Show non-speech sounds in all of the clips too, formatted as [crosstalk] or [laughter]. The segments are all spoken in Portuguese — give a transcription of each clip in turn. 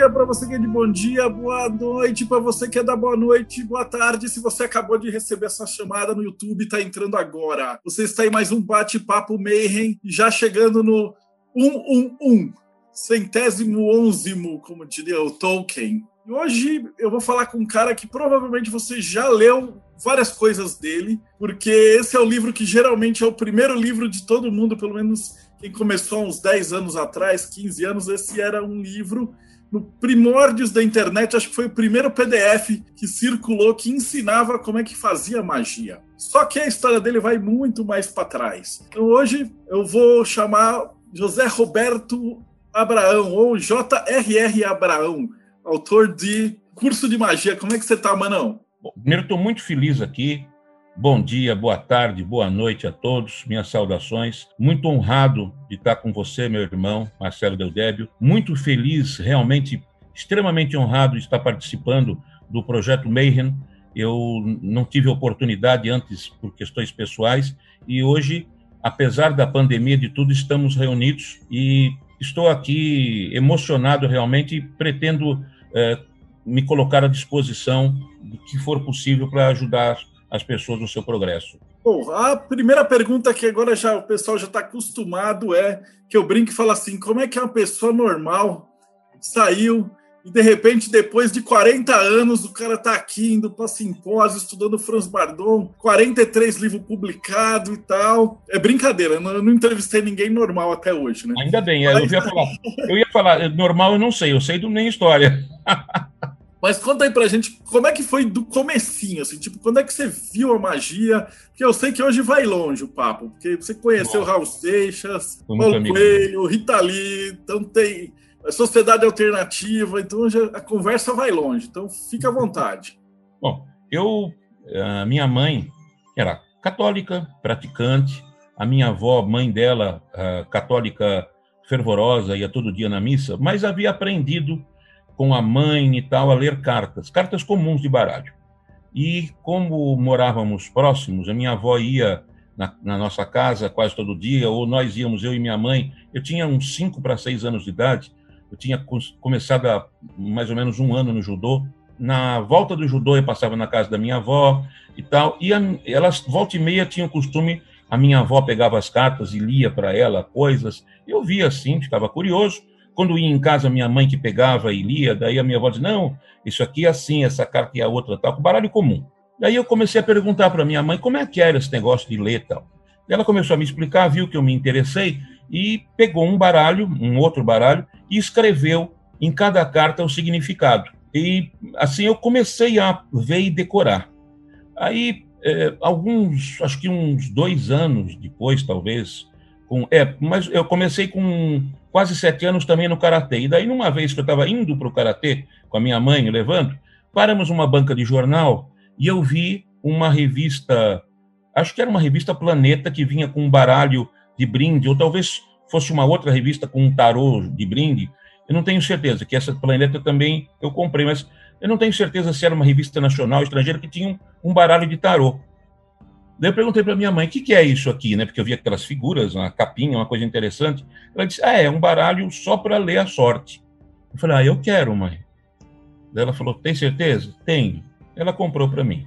dia para você que é de bom dia, boa noite para você que é da boa noite, boa tarde. Se você acabou de receber essa chamada no YouTube, está entrando agora. Você está em mais um bate-papo Mayhem, já chegando no 111, centésimo onzimo, como diria o Tolkien. E hoje eu vou falar com um cara que provavelmente você já leu várias coisas dele, porque esse é o livro que geralmente é o primeiro livro de todo mundo, pelo menos quem começou há uns 10 anos atrás, 15 anos, esse era um livro no primórdios da internet, acho que foi o primeiro PDF que circulou que ensinava como é que fazia magia. Só que a história dele vai muito mais para trás. Então hoje eu vou chamar José Roberto Abraão, ou J.R.R. Abraão, autor de Curso de Magia. Como é que você está, Manão? Bom, primeiro, estou muito feliz aqui Bom dia, boa tarde, boa noite a todos. Minhas saudações. Muito honrado de estar com você, meu irmão Marcelo Deldébio. Muito feliz, realmente extremamente honrado de estar participando do projeto Mayhem. Eu não tive oportunidade antes por questões pessoais e hoje, apesar da pandemia de tudo, estamos reunidos e estou aqui emocionado realmente e pretendo eh, me colocar à disposição do que for possível para ajudar as pessoas no seu progresso? Bom, a primeira pergunta que agora já o pessoal já está acostumado é que eu brinco e falo assim: como é que uma pessoa normal saiu e de repente, depois de 40 anos, o cara está aqui indo para simpósio, estudando Franz Bardon, 43 livros publicados e tal. É brincadeira, eu não, eu não entrevistei ninguém normal até hoje, né? Ainda bem, Mas... eu, ia falar, eu ia falar, normal eu não sei, eu sei do nem história. [laughs] Mas conta aí pra gente como é que foi do comecinho, assim, tipo, quando é que você viu a magia? Porque eu sei que hoje vai longe o papo, porque você conheceu Raul Seixas, Paulo Coelho, Rita Lee, então tem a Sociedade Alternativa, então a conversa vai longe, então fica à vontade. Bom, eu, a minha mãe era católica, praticante, a minha avó, mãe dela, católica fervorosa, ia todo dia na missa, mas havia aprendido com a mãe e tal a ler cartas, cartas comuns de baralho. E como morávamos próximos, a minha avó ia na, na, nossa casa quase todo dia, ou nós íamos, eu e minha mãe. Eu tinha uns 5 para 6 anos de idade, eu tinha começado há mais ou menos um ano no judô. Na volta do judô, eu passava na casa da minha avó e tal, e a, elas, volta e meia, tinham o costume, a minha avó pegava as cartas e lia para ela coisas. Eu via assim, ficava curioso, quando ia em casa, minha mãe que pegava e lia, daí a minha avó dizia, não, isso aqui é assim, essa carta e a outra tal, com baralho comum. Daí eu comecei a perguntar para minha mãe como é que era esse negócio de ler tal. Ela começou a me explicar, viu que eu me interessei e pegou um baralho, um outro baralho, e escreveu em cada carta o significado. E assim eu comecei a ver e decorar. Aí, é, alguns, acho que uns dois anos depois, talvez, com, é, mas eu comecei com quase sete anos também no karatê. E daí, numa vez que eu estava indo para o karatê com a minha mãe, me levando, paramos uma banca de jornal e eu vi uma revista, acho que era uma revista Planeta que vinha com um baralho de brinde, ou talvez fosse uma outra revista com um tarô de brinde. Eu não tenho certeza que essa Planeta também eu comprei, mas eu não tenho certeza se era uma revista nacional, estrangeira, que tinha um baralho de tarô. Daí eu perguntei para minha mãe, o que, que, é isso aqui, né? Porque eu vi aquelas figuras, uma capinha, uma coisa interessante. Ela disse, ah, é um baralho só para ler a sorte. Eu falei, ah, eu quero, mãe. Daí ela falou, tem certeza? Tenho. Ela comprou para mim.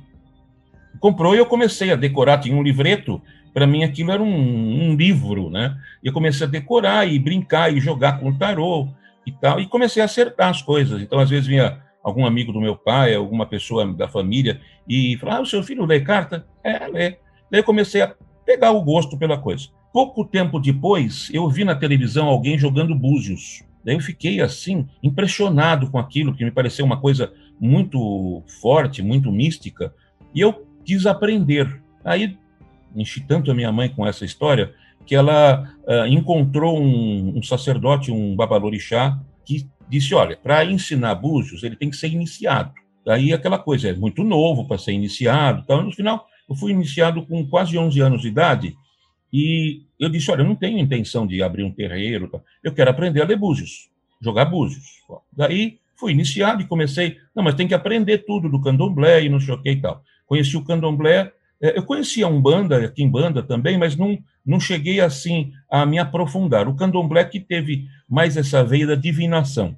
Comprou e eu comecei a decorar, tinha um livreto, para mim aquilo era um, um, livro, né? Eu comecei a decorar e brincar e jogar com o tarô e tal, e comecei a acertar as coisas. Então, às vezes vinha algum amigo do meu pai, alguma pessoa da família, e falava, ah, o seu filho lê carta? É, lê. Daí eu comecei a pegar o gosto pela coisa. Pouco tempo depois, eu vi na televisão alguém jogando búzios. Daí eu fiquei assim, impressionado com aquilo, que me pareceu uma coisa muito forte, muito mística, e eu quis aprender. Aí enchi tanto a minha mãe com essa história que ela uh, encontrou um, um, sacerdote, um babalorixá, que disse: olha, para ensinar búzios, ele tem que ser iniciado. Daí aquela coisa, é muito novo para ser iniciado. Então, no final, eu fui iniciado com quase 11 anos de idade e eu disse, olha, eu não tenho intenção de abrir um terreiro, eu quero aprender a ler búzios, jogar búzios. Daí fui iniciado e comecei, não, mas tem que aprender tudo do candomblé e não sei o que e tal. Conheci o candomblé, é, eu conhecia a Umbanda, aqui em Banda também, mas não, não cheguei assim a me aprofundar. O candomblé que teve mais essa veia da divinação.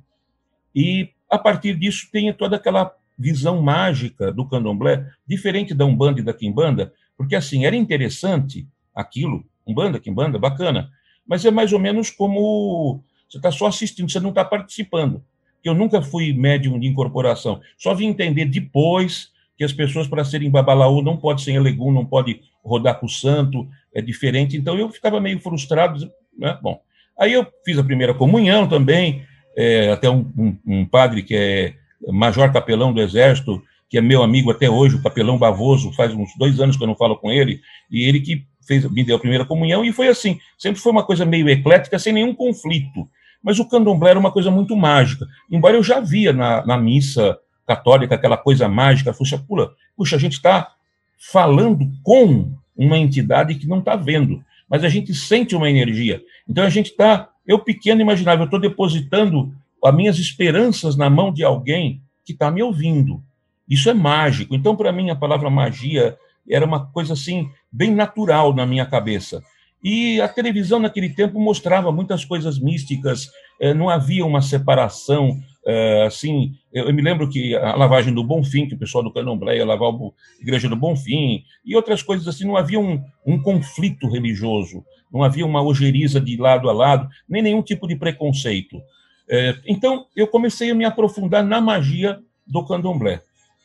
E a partir disso tem toda aquela visão mágica do candomblé, diferente da Umbanda e da Quimbanda, porque assim, era interessante aquilo, Umbanda, Quimbanda, bacana, mas é mais ou menos como você está só assistindo, você não está participando. Eu nunca fui médium de incorporação, só vim entender depois que as pessoas, para serem babalaú, não pode ser elegum, não pode rodar com o santo, é diferente. Então eu ficava meio frustrado. Né? Bom, aí eu fiz a primeira comunhão também, é, até um, um, um, padre que é major capelão do Exército, que é meu amigo até hoje, o capelão Bavoso, faz uns dois anos que eu não falo com ele, e ele que fez, me deu a primeira comunhão, e foi assim, sempre foi uma coisa meio eclética, sem nenhum conflito. Mas o candomblé era uma coisa muito mágica, embora eu já via na, na missa católica aquela coisa mágica, puxa, pula, puxa, a gente está falando com uma entidade que não está vendo, mas a gente sente uma energia. Então a gente está, eu pequeno imaginava, eu estou depositando as minhas esperanças na mão de alguém que está me ouvindo. Isso é mágico. Então, para mim, a palavra magia era uma coisa assim, bem natural na minha cabeça. E a televisão naquele tempo mostrava muitas coisas místicas, eh, não havia uma separação é, assim, eu, me lembro que a lavagem do Bonfim, que o pessoal do Candomblé ia lavar a igreja do Bonfim, e outras coisas assim, não havia um, um conflito religioso, não havia uma ojeriza de lado a lado, nem nenhum tipo de preconceito. É, então, eu comecei a me aprofundar na magia do candomblé.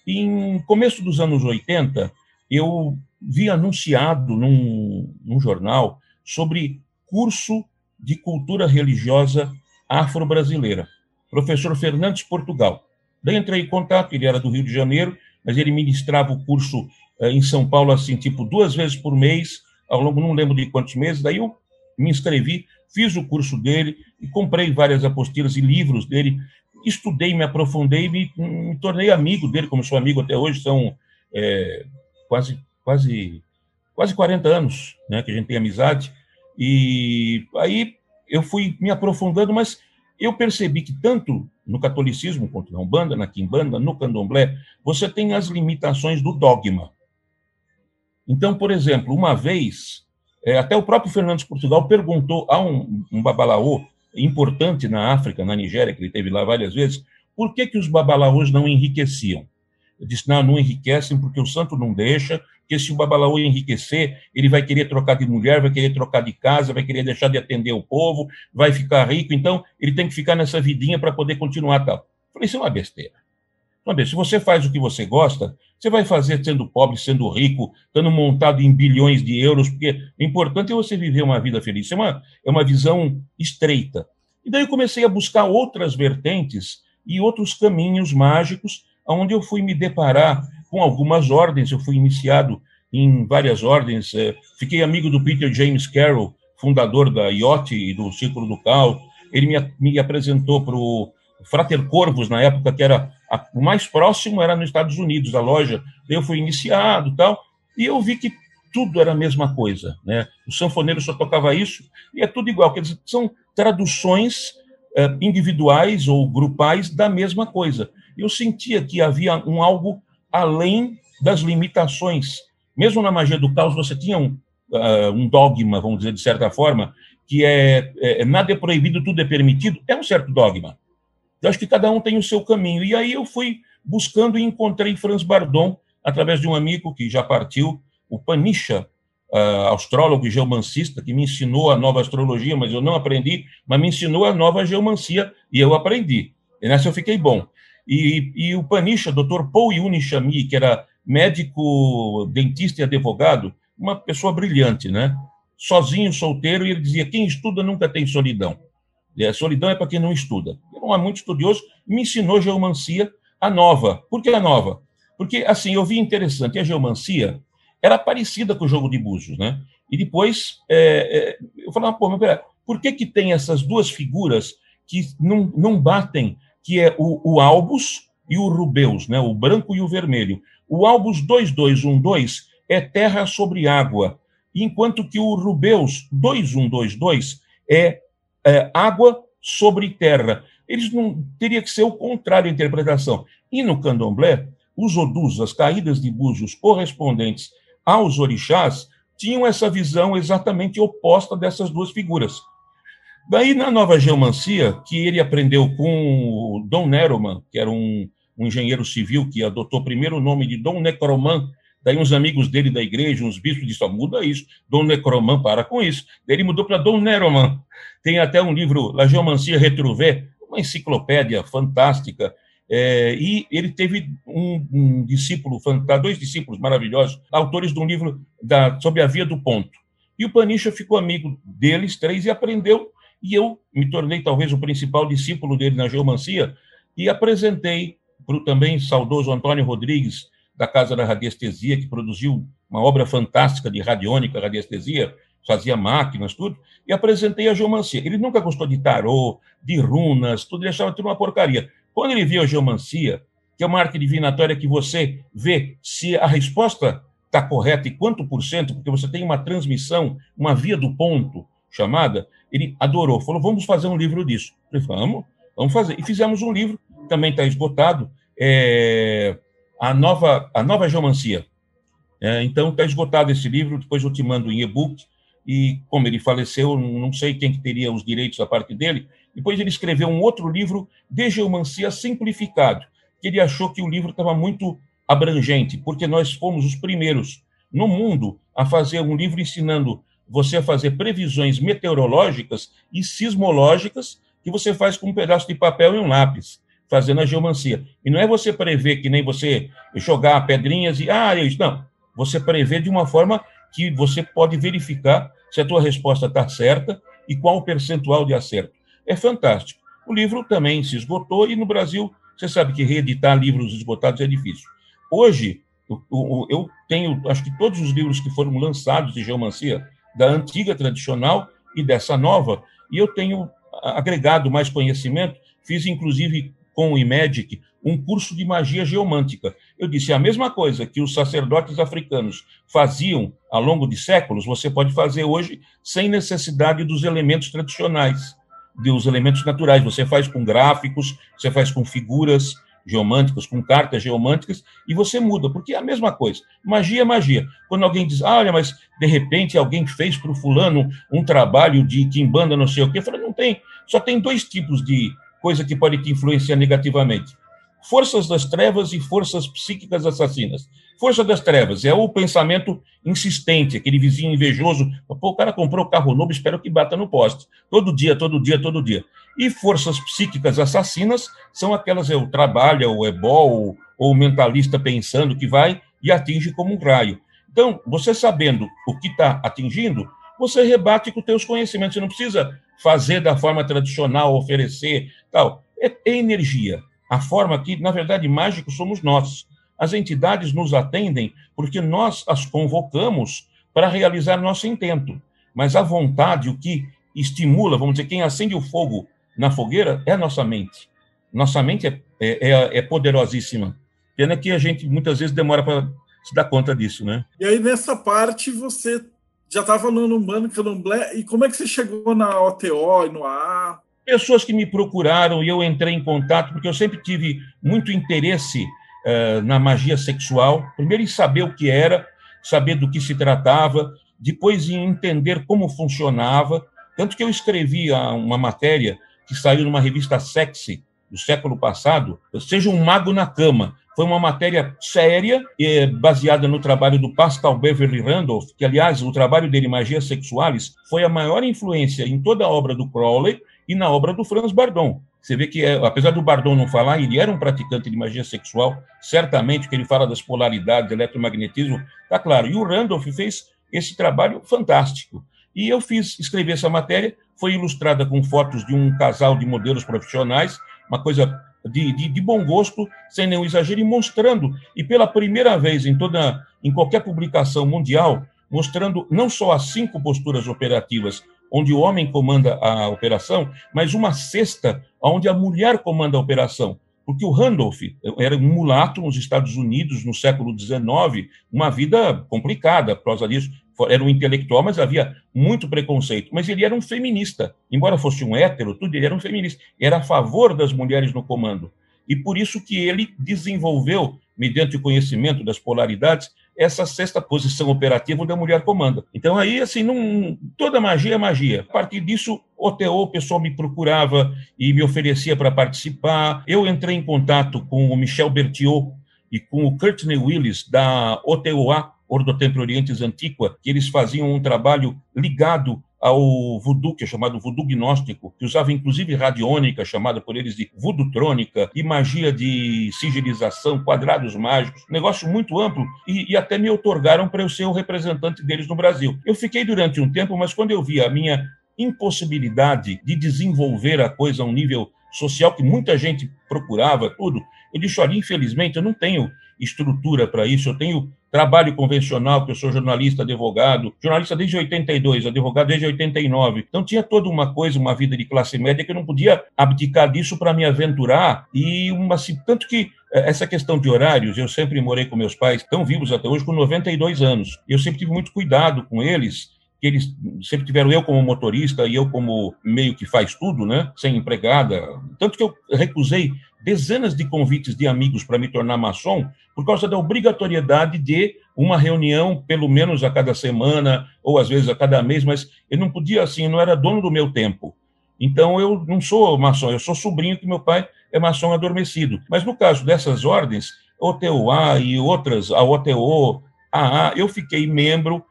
Em começo dos anos 80, eu vi anunciado num, num jornal sobre curso de cultura religiosa afro-brasileira professor Fernandes Portugal. Daí entrei em contato, ele era do Rio de Janeiro, mas ele ministrava o curso eh, em São Paulo, assim, tipo, duas vezes por mês, ao longo, não lembro de quantos meses, daí eu me inscrevi, fiz o curso dele e comprei várias apostilas e livros dele, estudei, me aprofundei, me, me tornei amigo dele, como sou amigo até hoje, são é, quase, quase, quase 40 anos né, que a gente tem amizade, e aí eu fui me aprofundando, mas eu percebi que tanto no catolicismo quanto na Umbanda, na Quimbanda, no Candomblé, você tem as limitações do dogma. Então, por exemplo, uma vez, é, até o próprio Fernandes Portugal perguntou a um, um babalaô importante na África, na Nigéria, que ele teve lá várias vezes, por que, que os babalaôs não enriqueciam? Eu disse, não, não enriquecem porque o santo não deixa, porque se o babalaô enriquecer, ele vai querer trocar de mulher, vai querer trocar de casa, vai querer deixar de atender o povo, vai ficar rico, então ele tem que ficar nessa vidinha para poder continuar tal. falei, isso é uma besteira. Se você faz o que você gosta, você vai fazer sendo pobre, sendo rico, estando montado em bilhões de euros, porque o importante é você viver uma vida feliz. Isso é uma, é uma visão estreita. E daí eu comecei a buscar outras vertentes e outros caminhos mágicos, onde eu fui me deparar com algumas ordens, eu fui iniciado em várias ordens, é, fiquei amigo do Peter James Carroll, fundador da IOT e do Círculo do Cal, ele me, me apresentou para o Frater Corvus, na época que era a, o mais próximo era nos Estados Unidos, a loja, eu fui iniciado tal, e eu vi que tudo era a mesma coisa, né? O sanfoneiro só tocava isso, e é tudo igual, quer dizer, são traduções é, individuais ou grupais da mesma coisa. Eu sentia que havia um algo além das limitações. Mesmo na magia do caos, você tinha um, uh, um dogma, vamos dizer, de certa forma, que é, é, nada é proibido, tudo é permitido. É um certo dogma. Eu acho que cada um tem o seu caminho. E aí eu fui buscando e encontrei Franz Bardon, através de um amigo que já partiu, o Panicha, uh, astrólogo e geomancista, que me ensinou a nova astrologia, mas eu não aprendi, mas me ensinou a nova geomancia, e eu aprendi. E nessa eu fiquei bom. E, e o Panisha, doutor Paul Yuni Chami, que era médico, dentista e advogado, uma pessoa brilhante, né? Sozinho, solteiro, e ele dizia: quem estuda nunca tem solidão. A solidão é para quem não estuda. É muito estudioso, me ensinou geomancia, a nova. Por que a nova? Porque, assim, eu vi interessante, a geomancia era parecida com o jogo de búzios, né? E depois, é, é, eu falava, pô, mas pera, por que que tem essas duas figuras que não, não batem que é o, o Albus e o Rubeus, né, o branco e o vermelho. O Albus 2212 é terra sobre água, enquanto que o Rubeus 2122 é, é água sobre terra. Eles não teria que ser o contrário a interpretação. E no candomblé, os odus, as caídas de búzios correspondentes aos orixás, tinham essa visão exatamente oposta dessas duas figuras. Daí, na nova geomancia, que ele aprendeu com Dom Neroman, que era um, um engenheiro civil que adotou primeiro o nome de Dom Necroman, daí uns amigos dele da igreja, uns bispos disseram, muda isso, Dom Necroman, para com isso. Daí ele mudou para Dom Neroman. Tem até um livro, La Geomancia Retrouvé, uma enciclopédia fantástica, é, e ele teve um, um, discípulo, dois discípulos maravilhosos, autores de um livro da, sobre a Via do Ponto. E o Panicha ficou amigo deles três e aprendeu e eu me tornei talvez o principal discípulo dele na geomancia e apresentei para o também saudoso Antônio Rodrigues, da Casa da Radiestesia, que produziu uma obra fantástica de radiônica, radiestesia, fazia máquinas, tudo, e apresentei a geomancia. Ele nunca gostou de tarô, de runas, tudo, ele achava tudo uma porcaria. Quando ele viu a geomancia, que é uma arte divinatória que você vê se a resposta está correta e quanto por cento, porque você tem uma transmissão, uma via do ponto, chamada, ele adorou, falou, vamos fazer um livro disso. Eu falei, vamos, vamos fazer. E fizemos um livro, também está esgotado, é, a, nova, a Nova Geomancia. É, então, está esgotado esse livro, depois eu te mando em e-book, e como ele faleceu, não sei quem que teria os direitos da parte dele, depois ele escreveu um outro livro de geomancia simplificado, que ele achou que o livro estava muito abrangente, porque nós fomos os primeiros no mundo a fazer um livro ensinando você a fazer previsões meteorológicas e sismológicas que você faz com um pedaço de papel e um lápis, fazendo a geomancia. E não é você prever que nem você jogar pedrinhas e, ah, isso. Não. Você prevê de uma forma que você pode verificar se a tua resposta está certa e qual o percentual de acerto. É fantástico. O livro também se esgotou e no Brasil, você sabe que reeditar livros esgotados é difícil. Hoje, eu tenho, acho que todos os livros que foram lançados de geomancia da antiga tradicional e dessa nova, e eu tenho agregado mais conhecimento, fiz inclusive com o IMEDIC um curso de magia geomântica. Eu disse a mesma coisa que os sacerdotes africanos faziam ao longo de séculos, você pode fazer hoje sem necessidade dos elementos tradicionais, dos elementos naturais. Você faz com gráficos, você faz com figuras, geomânticas, com cartas geomânticas, e você muda, porque é a mesma coisa. Magia é magia. Quando alguém diz, ah, olha, mas de repente alguém fez para o fulano um trabalho de quimbanda, não sei o quê, eu falei, não tem. Só tem dois tipos de coisa que pode te influenciar negativamente forças das trevas e forças psíquicas assassinas. Força das trevas é o pensamento insistente, aquele vizinho invejoso. Pô, o cara comprou o carro novo, espero que bata no poste. Todo dia, todo dia, todo dia. E forças psíquicas assassinas são aquelas, é o trabalho, o ebol, ou o mentalista pensando que vai e atinge como um raio. Então, você sabendo o que está atingindo, você rebate com os teus conhecimentos. Você não precisa fazer da forma tradicional, oferecer, tal. É, é energia. A forma que, na verdade, mágicos somos nós. As entidades nos atendem porque nós as convocamos para realizar nosso intento. Mas a vontade, o que estimula, vamos dizer, quem acende o fogo na fogueira é a nossa mente. Nossa mente é, é, é, é poderosíssima. Pena que a gente muitas vezes demora para se dar conta disso, né? E aí, nessa parte, você já estava no Umbanda, Candomblé, e como é que você chegou na OTO e no AA? Pessoas que me procuraram e eu entrei em contato, porque eu sempre tive muito interesse uh, na magia sexual. Primeiro, em saber o que era, saber do que se tratava, depois, em entender como funcionava. Tanto que eu escrevi uma matéria que saiu numa revista sexy do século passado, Seja um Mago na Cama. Foi uma matéria séria, baseada no trabalho do Pascal Beverly Randolph, que, aliás, o trabalho dele, Magia Sexualis, foi a maior influência em toda a obra do Crowley e na obra do Franz Bardon. Você vê que, é, apesar do Bardon não falar, ele era um praticante de magia sexual, certamente, que ele fala das polaridades, eletromagnetismo, está claro. E o Randolph fez esse trabalho fantástico. E eu fiz, escrevi essa matéria, foi ilustrada com fotos de um casal de modelos profissionais, uma coisa de, de, de, bom gosto, sem nenhum exagero, e mostrando, e pela primeira vez em toda, em qualquer publicação mundial, mostrando não só as cinco posturas operativas onde o homem comanda a operação, mas uma sexta onde a mulher comanda a operação. porque o Randolph era um mulato nos Estados Unidos no século XIX, uma vida complicada por causa disso. Era um intelectual, mas havia muito preconceito. Mas ele era um feminista. Embora fosse um hétero, tudo, ele era um feminista. Era a favor das mulheres no comando. E por isso que ele desenvolveu, mediante o conhecimento das polaridades, essa sexta posição operativa onde a mulher comanda. Então aí, assim, não, toda magia é magia. A partir disso, o TO, o pessoal me procurava e me oferecia para participar. Eu entrei em contato com o Michel Berthiaud e com o Courtney Willis, da OTOA, Ordo Templo Orientes Antiqua, que eles faziam um trabalho ligado ao voodoo, que é chamado voodoo gnóstico, que usava inclusive radiônica, chamada por eles de voodootrônica, e magia de sigilização, quadrados mágicos, negócio muito amplo, e, e até me otorgaram para eu ser o representante deles no Brasil. Eu fiquei durante um tempo, mas quando eu vi a minha impossibilidade de desenvolver a coisa a um nível social que muita gente procurava, tudo, eu disse, olha, infelizmente eu não tenho estrutura para isso, eu tenho trabalho convencional, que eu sou jornalista, advogado, jornalista desde 82, advogado desde 89. Então tinha toda uma coisa, uma vida de classe média que eu não podia abdicar disso para me aventurar e uma tanto que eh, essa questão de horários, eu sempre morei com meus pais, estão vivos até hoje com 92 anos. Eu sempre tive muito cuidado com eles que eles sempre tiveram eu como motorista e eu como meio que faz tudo, né, sem empregada. Tanto que eu recusei dezenas de convites de amigos para me tornar maçom por causa da obrigatoriedade de uma reunião pelo menos a cada semana ou às vezes a cada mês, mas eu não podia assim, não era dono do meu tempo. Então eu não sou maçom, eu sou sobrinho que meu pai é maçom adormecido. Mas no caso dessas ordens, OTOA e outras, a OTO, AA, eu fiquei membro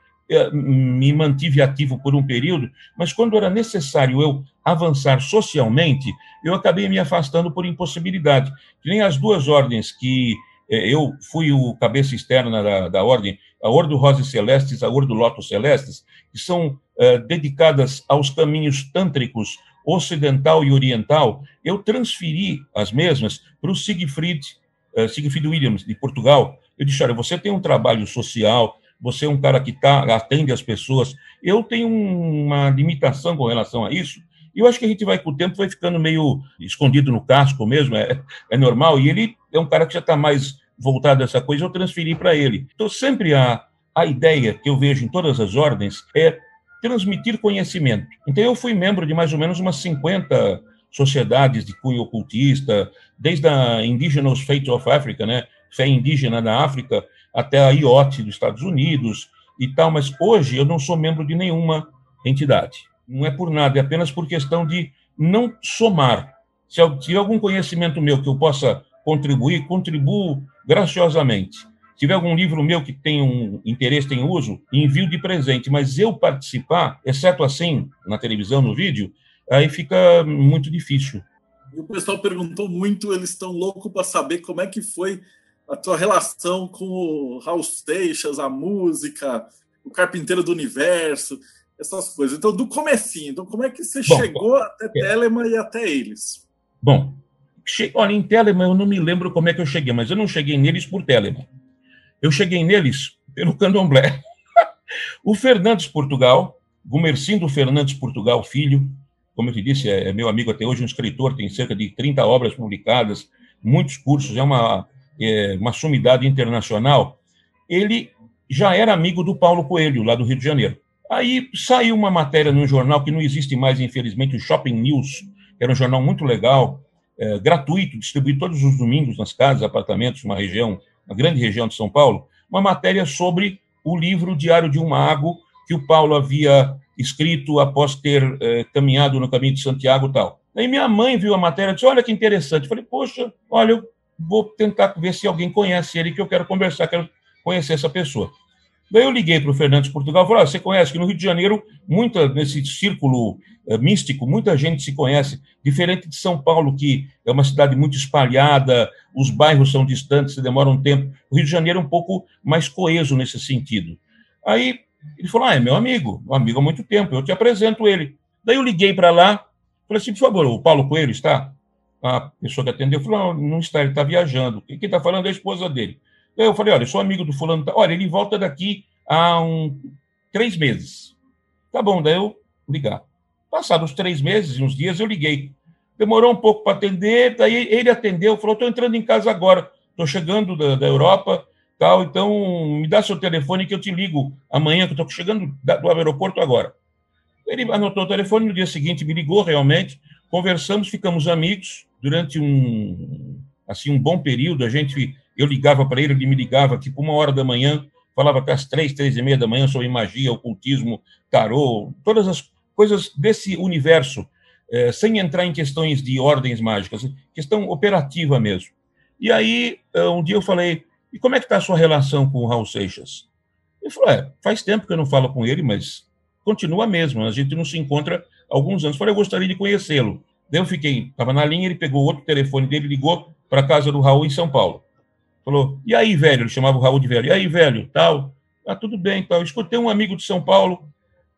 me mantive ativo por um período, mas quando era necessário eu avançar socialmente, eu acabei me afastando por impossibilidade. Que nem as duas ordens que eh, eu fui o cabeça externa da, da ordem, a Ordo Rosas Celestes, a Ordo Lotus Celestes, que são uh, dedicadas aos caminhos tântricos ocidental e oriental, eu transferi as mesmas para o Siegfried, uh, Siegfried Williams, de Portugal. Eu disse, olha, você tem um trabalho social, você é um cara que tá, atende as pessoas. Eu tenho uma limitação com relação a isso, e eu acho que a gente vai, com o tempo, vai ficando meio escondido no casco mesmo, é, é normal, e ele é um cara que já está mais voltado a essa coisa, eu transferi para ele. Então, sempre a, a ideia que eu vejo em todas as ordens é transmitir conhecimento. Então, eu fui membro de mais ou menos umas 50 sociedades de cunho ocultista, desde a Indigenous Faith of Africa, né, fé indígena da África, até a IOT dos Estados Unidos e tal, mas hoje eu não sou membro de nenhuma entidade. Não é por nada, é apenas por questão de não somar. Se tiver algum conhecimento meu que eu possa contribuir, contribuo graciosamente. Se tiver algum livro meu que tem um interesse, tem uso, envio de presente, mas eu participar, exceto assim, na televisão, no vídeo, aí fica muito difícil. o pessoal perguntou muito, eles estão loucos para saber como é que foi a tua relação com o Raul Seixas, a música, o Carpinteiro do Universo, essas coisas. Então, do comecinho, então como é que você bom, chegou bom, até é. Telemann e até eles? Bom, che... olha, em Telemann eu não me lembro como é que eu cheguei, mas eu não cheguei neles por Telemann. Eu cheguei neles pelo candomblé. [laughs] o Fernandes Portugal, Gumercindo Fernandes Portugal, filho, como eu te disse, é, é meu amigo até hoje, um escritor, tem cerca de 30 obras publicadas, muitos cursos, é uma é, uma sumidade internacional, ele já era amigo do Paulo Coelho, lá do Rio de Janeiro. Aí saiu uma matéria num jornal que não existe mais, infelizmente, o Shopping News, que era um jornal muito legal, é, gratuito, distribuído todos os domingos nas casas, apartamentos, uma região, uma grande região de São Paulo, uma matéria sobre o livro Diário de um Mago, que o Paulo havia escrito após ter é, caminhado no caminho de Santiago e tal. Aí minha mãe viu a matéria e disse, olha que interessante. Eu falei, poxa, olha, eu vou tentar ver se alguém conhece ele, que eu quero conversar, quero conhecer essa pessoa. Daí eu liguei para o Fernandes Portugal e falei: ah, você conhece que no Rio de Janeiro, muita, nesse círculo é, místico, muita gente se conhece, diferente de São Paulo, que é uma cidade muito espalhada, os bairros são distantes, se demora um tempo. O Rio de Janeiro é um pouco mais coeso nesse sentido. Aí ele falou: ah, é meu amigo, um amigo há muito tempo, eu te apresento ele. Daí eu liguei para lá, falei assim: por favor, o Paulo Coelho está? A pessoa que atendeu falou: não, não está, ele está viajando. Quem está falando é a esposa dele. Eu falei: olha, eu sou amigo do fulano. Olha, ele volta daqui a um, três meses. Tá bom, daí eu ligar. Passados três meses, uns dias, eu liguei. demorou um pouco para atender, daí ele atendeu, falou, estou entrando em casa agora, estou chegando da, da, Europa, tal, então me dá seu telefone que eu te ligo amanhã, que estou chegando do aeroporto agora. Ele anotou o telefone, no dia seguinte me ligou realmente, conversamos, ficamos amigos durante um assim um bom período. A gente, eu ligava para ele, ele me ligava tipo uma hora da manhã, falava até as três, três e meia da manhã sobre magia, ocultismo, tarô, todas as coisas desse universo, é, sem entrar em questões de ordens mágicas, questão operativa mesmo. E aí, eh, um dia eu falei, e como é que está a sua relação com o Raul Seixas? Ele falou, é, faz tempo que eu não falo com ele, mas continua mesmo, a gente não se encontra alguns anos. Falei, eu gostaria de conhecê-lo. Daí eu fiquei, estava na linha, ele pegou outro telefone dele, ligou para casa do Raul em São Paulo. Falou, e aí, velho? Ele chamava o Raul de velho. E aí, velho? Tal. Ah, tudo bem, tal. Escutei um amigo de São Paulo,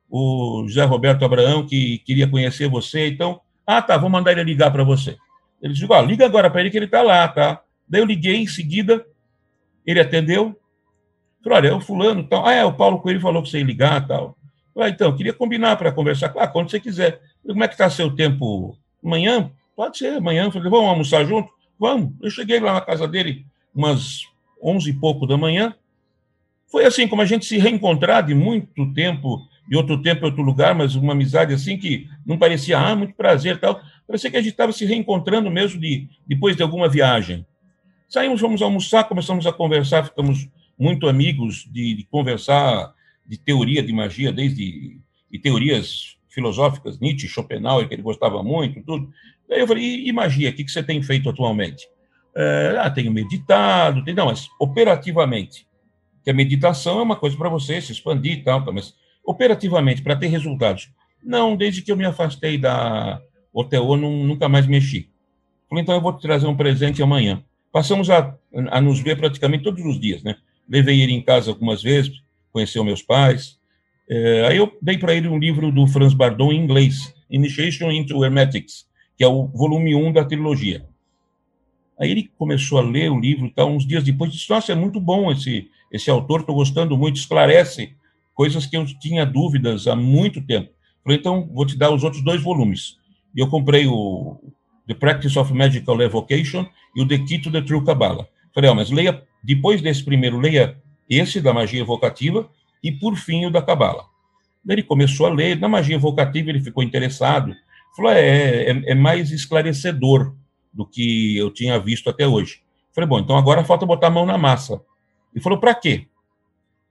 o José Roberto Abraão, que queria conhecer você, então, ah, tá, vou mandar ele ligar para você. Ele disse, ah, liga agora para ele que ele está lá, tá? Daí eu liguei em seguida, ele atendeu, falou, olha, é o fulano, tal. Ah, é, o Paulo Coelho falou que você ia ligar, tal. Ah, então, queria combinar para conversar. Ah, quando você quiser. Como é que está seu tempo? Amanhã? Pode ser, amanhã. falei, vamos almoçar junto? Vamos. Eu cheguei lá na casa dele umas onze e pouco da manhã. Foi assim, como a gente se reencontrar de muito tempo, de outro tempo em outro lugar, mas uma amizade assim que não parecia, ah, muito prazer tal. Parecia que a gente estava se reencontrando mesmo de, depois de alguma viagem. Saímos, fomos almoçar, começamos a conversar, ficamos muito amigos de, de conversar de teoria de magia, desde de teorias filosóficas, Nietzsche, Schopenhauer, que ele gostava muito, tudo. Eu falei, e, e magia, o que, que você tem feito atualmente? É, ah, tenho meditado, tem, não, mas operativamente, que a meditação é uma coisa para você se expandir e tal, tá, mas operativamente, para ter resultados, não, desde que eu me afastei da OTO, não, nunca mais mexi. Falei, então eu vou te trazer um presente amanhã. Passamos a, a nos ver praticamente todos os dias, né? Levei ele em casa algumas vezes, conheceu meus pais. É, aí eu dei para ele um livro do Franz Bardon em inglês, Initiation into Hermetics, que é o volume 1 da trilogia. Aí ele começou a ler o livro e tal, uns dias depois disse, nossa, é muito bom esse, esse autor, estou gostando muito, esclarece coisas que eu tinha dúvidas há muito tempo. Falei, então, vou te dar os outros dois volumes. E eu comprei o The Practice of Magical Evocation e o The Key to the True Kabbalah. Falei, oh, mas leia, depois desse primeiro, leia esse da magia evocativa, e por fim o da cabala. Ele começou a ler, na magia evocativa ele ficou interessado, falou, é, é, é mais esclarecedor do que eu tinha visto até hoje. Falei, bom, então agora falta botar a mão na massa. Ele falou, para quê?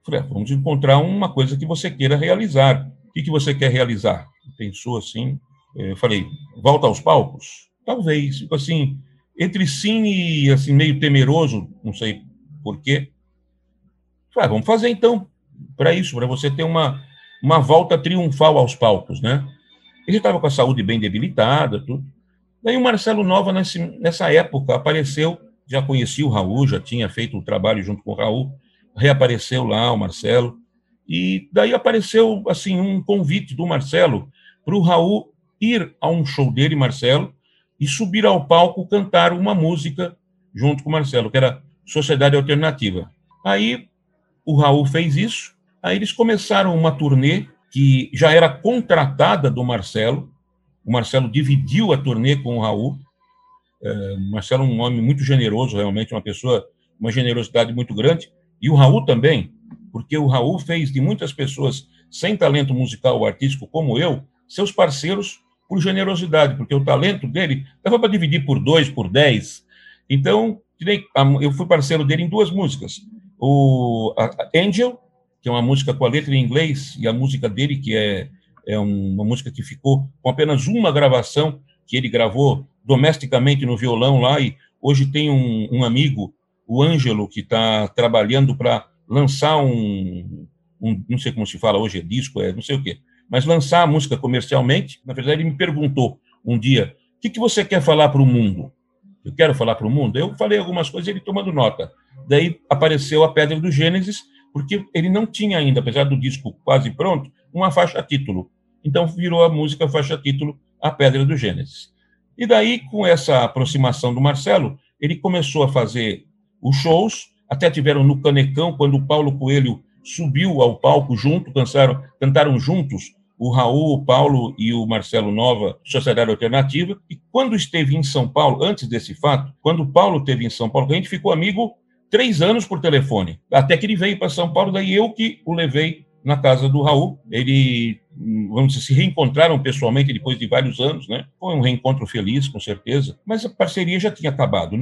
Falei, ah, vamos encontrar uma coisa que você queira realizar. O que, que você quer realizar? Pensou assim, eu falei, volta aos palcos? Talvez, assim, entre sim e assim, meio temeroso, não sei porquê, Falei, ah, vamos fazer então para isso, para você ter uma, uma volta triunfal aos palcos, né? Ele estava com a saúde bem debilitada, tudo. Daí o Marcelo Nova, nessa época, apareceu, já conhecia o Raul, já tinha feito o trabalho junto com o Raul, reapareceu lá o Marcelo, e daí apareceu, assim, um convite do Marcelo para o Raul ir a um show dele, Marcelo, e subir ao palco cantar uma música junto com o Marcelo, que era Sociedade Alternativa. Aí o Raul fez isso. Aí eles começaram uma turnê que já era contratada do Marcelo. O Marcelo dividiu a turnê com o Raul. É, o Marcelo é um homem muito generoso, realmente, uma pessoa, uma generosidade muito grande. E o Raul também, porque o Raul fez de muitas pessoas sem talento musical ou artístico como eu, seus parceiros por generosidade, porque o talento dele dava para dividir por dois, por dez. Então, eu fui parceiro dele em duas músicas o Angel, que é uma música com a letra em inglês, e a música dele, que é, é uma música que ficou com apenas uma gravação, que ele gravou domesticamente no violão lá, e hoje tem um, um amigo, o Ângelo, que está trabalhando para lançar um, um, não sei como se fala hoje, é disco, é não sei o quê, mas lançar a música comercialmente. Na verdade, ele me perguntou um dia: o que, que você quer falar para o mundo? Eu quero falar para o mundo. Eu falei algumas coisas, ele tomando nota. Daí apareceu a Pedra do Gênesis, porque ele não tinha ainda, apesar do disco quase pronto, uma faixa título. Então virou a música faixa título A Pedra do Gênesis. E daí, com essa aproximação do Marcelo, ele começou a fazer os shows, até tiveram no Canecão, quando o Paulo Coelho subiu ao palco junto, cantaram, cantaram juntos o Raul, o Paulo e o Marcelo Nova, Sociedade Alternativa. E quando esteve em São Paulo, antes desse fato, quando o Paulo esteve em São Paulo, a gente ficou amigo três anos por telefone, até que ele veio para São Paulo, daí eu que o levei na casa do Raul. Ele, vamos dizer, se reencontraram pessoalmente depois de vários anos, né? Foi um reencontro feliz, com certeza, mas a parceria já tinha acabado.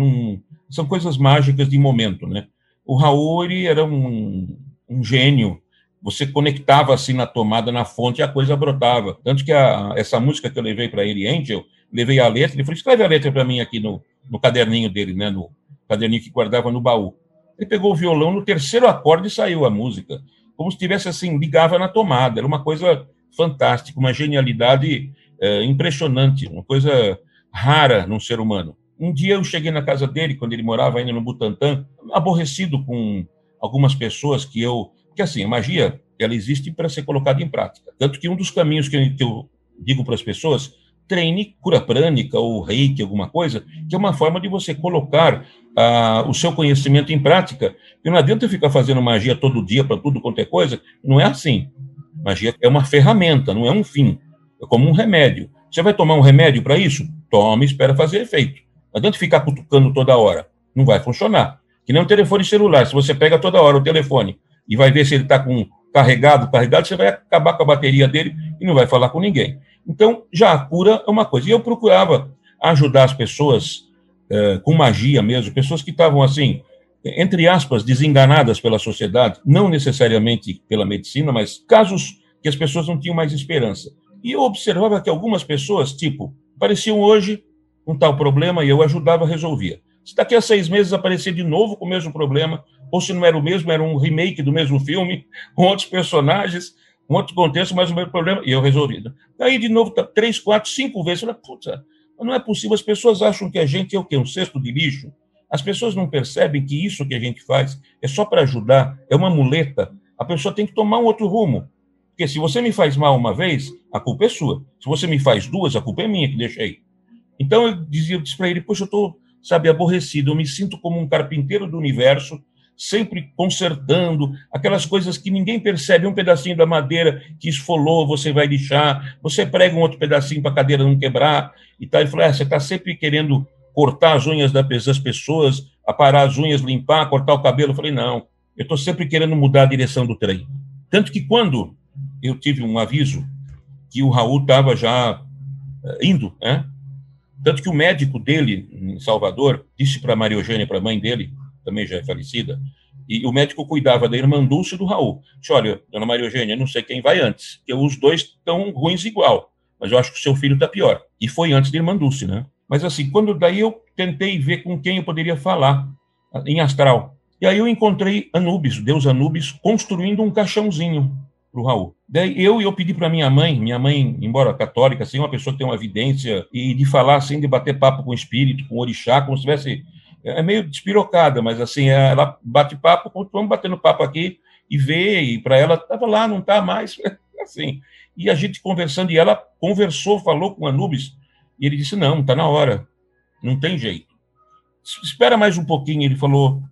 São coisas mágicas de momento, né? O Raul, ele era um, um gênio você conectava assim na tomada, na fonte, e a coisa brotava. Tanto que a, essa música que eu levei para ele, Angel, levei a letra, ele falou: escreve a letra para mim aqui no, no caderninho dele, né, no caderninho que guardava no baú. Ele pegou o violão, no terceiro acorde saiu a música, como se tivesse assim, ligava na tomada. Era uma coisa fantástica, uma genialidade é, impressionante, uma coisa rara num ser humano. Um dia eu cheguei na casa dele, quando ele morava ainda no Butantã, aborrecido com algumas pessoas que eu porque assim, a magia, ela existe para ser colocada em prática. Tanto que um dos caminhos que eu digo para as pessoas, treine cura prânica ou reiki, alguma coisa, que é uma forma de você colocar ah, o seu conhecimento em prática. E não adianta ficar fazendo magia todo dia para tudo quanto é coisa. Não é assim. Magia é uma ferramenta, não é um fim. É como um remédio. Você vai tomar um remédio para isso? Tome, espera fazer efeito. Não adianta ficar cutucando toda hora. Não vai funcionar. Que nem um telefone celular. Se você pega toda hora o telefone e vai ver se ele está com carregado, carregado, você vai acabar com a bateria dele e não vai falar com ninguém. Então, já a cura é uma coisa. E eu procurava ajudar as pessoas é, com magia mesmo, pessoas que estavam assim, entre aspas, desenganadas pela sociedade, não necessariamente pela medicina, mas casos que as pessoas não tinham mais esperança. E eu observava que algumas pessoas, tipo, apareciam hoje um tal problema e eu ajudava, resolvia. Se daqui a seis meses aparecer de novo com o mesmo problema, ou se não era o mesmo, era um remake do mesmo filme, com outros personagens, com outro contexto, mas o mesmo problema, e eu resolvi. Aí, de novo, tá, três, quatro, cinco vezes, eu falei, puta, não é possível, as pessoas acham que a gente é o quê? Um cesto de lixo? As pessoas não percebem que isso que a gente faz é só para ajudar, é uma muleta. A pessoa tem que tomar um outro rumo. Porque se você me faz mal uma vez, a culpa é sua. Se você me faz duas, a culpa é minha que deixei. Então eu dizia, eu disse para ele, poxa, eu estou, sabe, aborrecido, eu me sinto como um carpinteiro do universo sempre consertando aquelas coisas que ninguém percebe. Um pedacinho da madeira que esfolou, você vai lixar, você prega um outro pedacinho para a cadeira não quebrar e tal. Ele falou: é, você está sempre querendo cortar as unhas das pessoas, aparar as unhas, limpar, cortar o cabelo. Eu falei: não, eu estou sempre querendo mudar a direção do trem. Tanto que quando eu tive um aviso que o Raul estava já eh, indo, né? Tanto que o médico dele, em Salvador, disse para Maria Eugênia, para a mãe dele, também já é falecida, e o médico cuidava da irmã Dulce e do Raul. Disse, olha, dona Maria Eugênia, não sei quem vai antes, porque os dois estão ruins igual, mas eu acho que o seu filho está pior. E foi antes da irmã Dulce, né? Mas assim, quando daí eu tentei ver com quem eu poderia falar em astral. E aí eu encontrei Anubis, Deus Anubis, construindo um caixãozinho para o Raul. Daí eu eu pedi para minha mãe, minha mãe, embora católica, assim, uma pessoa que tem uma evidência e de falar assim, de bater papo com o espírito, com o orixá, como se tivesse é meio despirocada, mas assim, ela bate papo, vamos batendo papo aqui e vê, e para ela, estava lá, não está mais, [laughs] assim. E a gente conversando, e ela conversou, falou com Anubis, e ele disse, não, está na hora, não tem jeito. Espera mais um pouquinho, ele falou,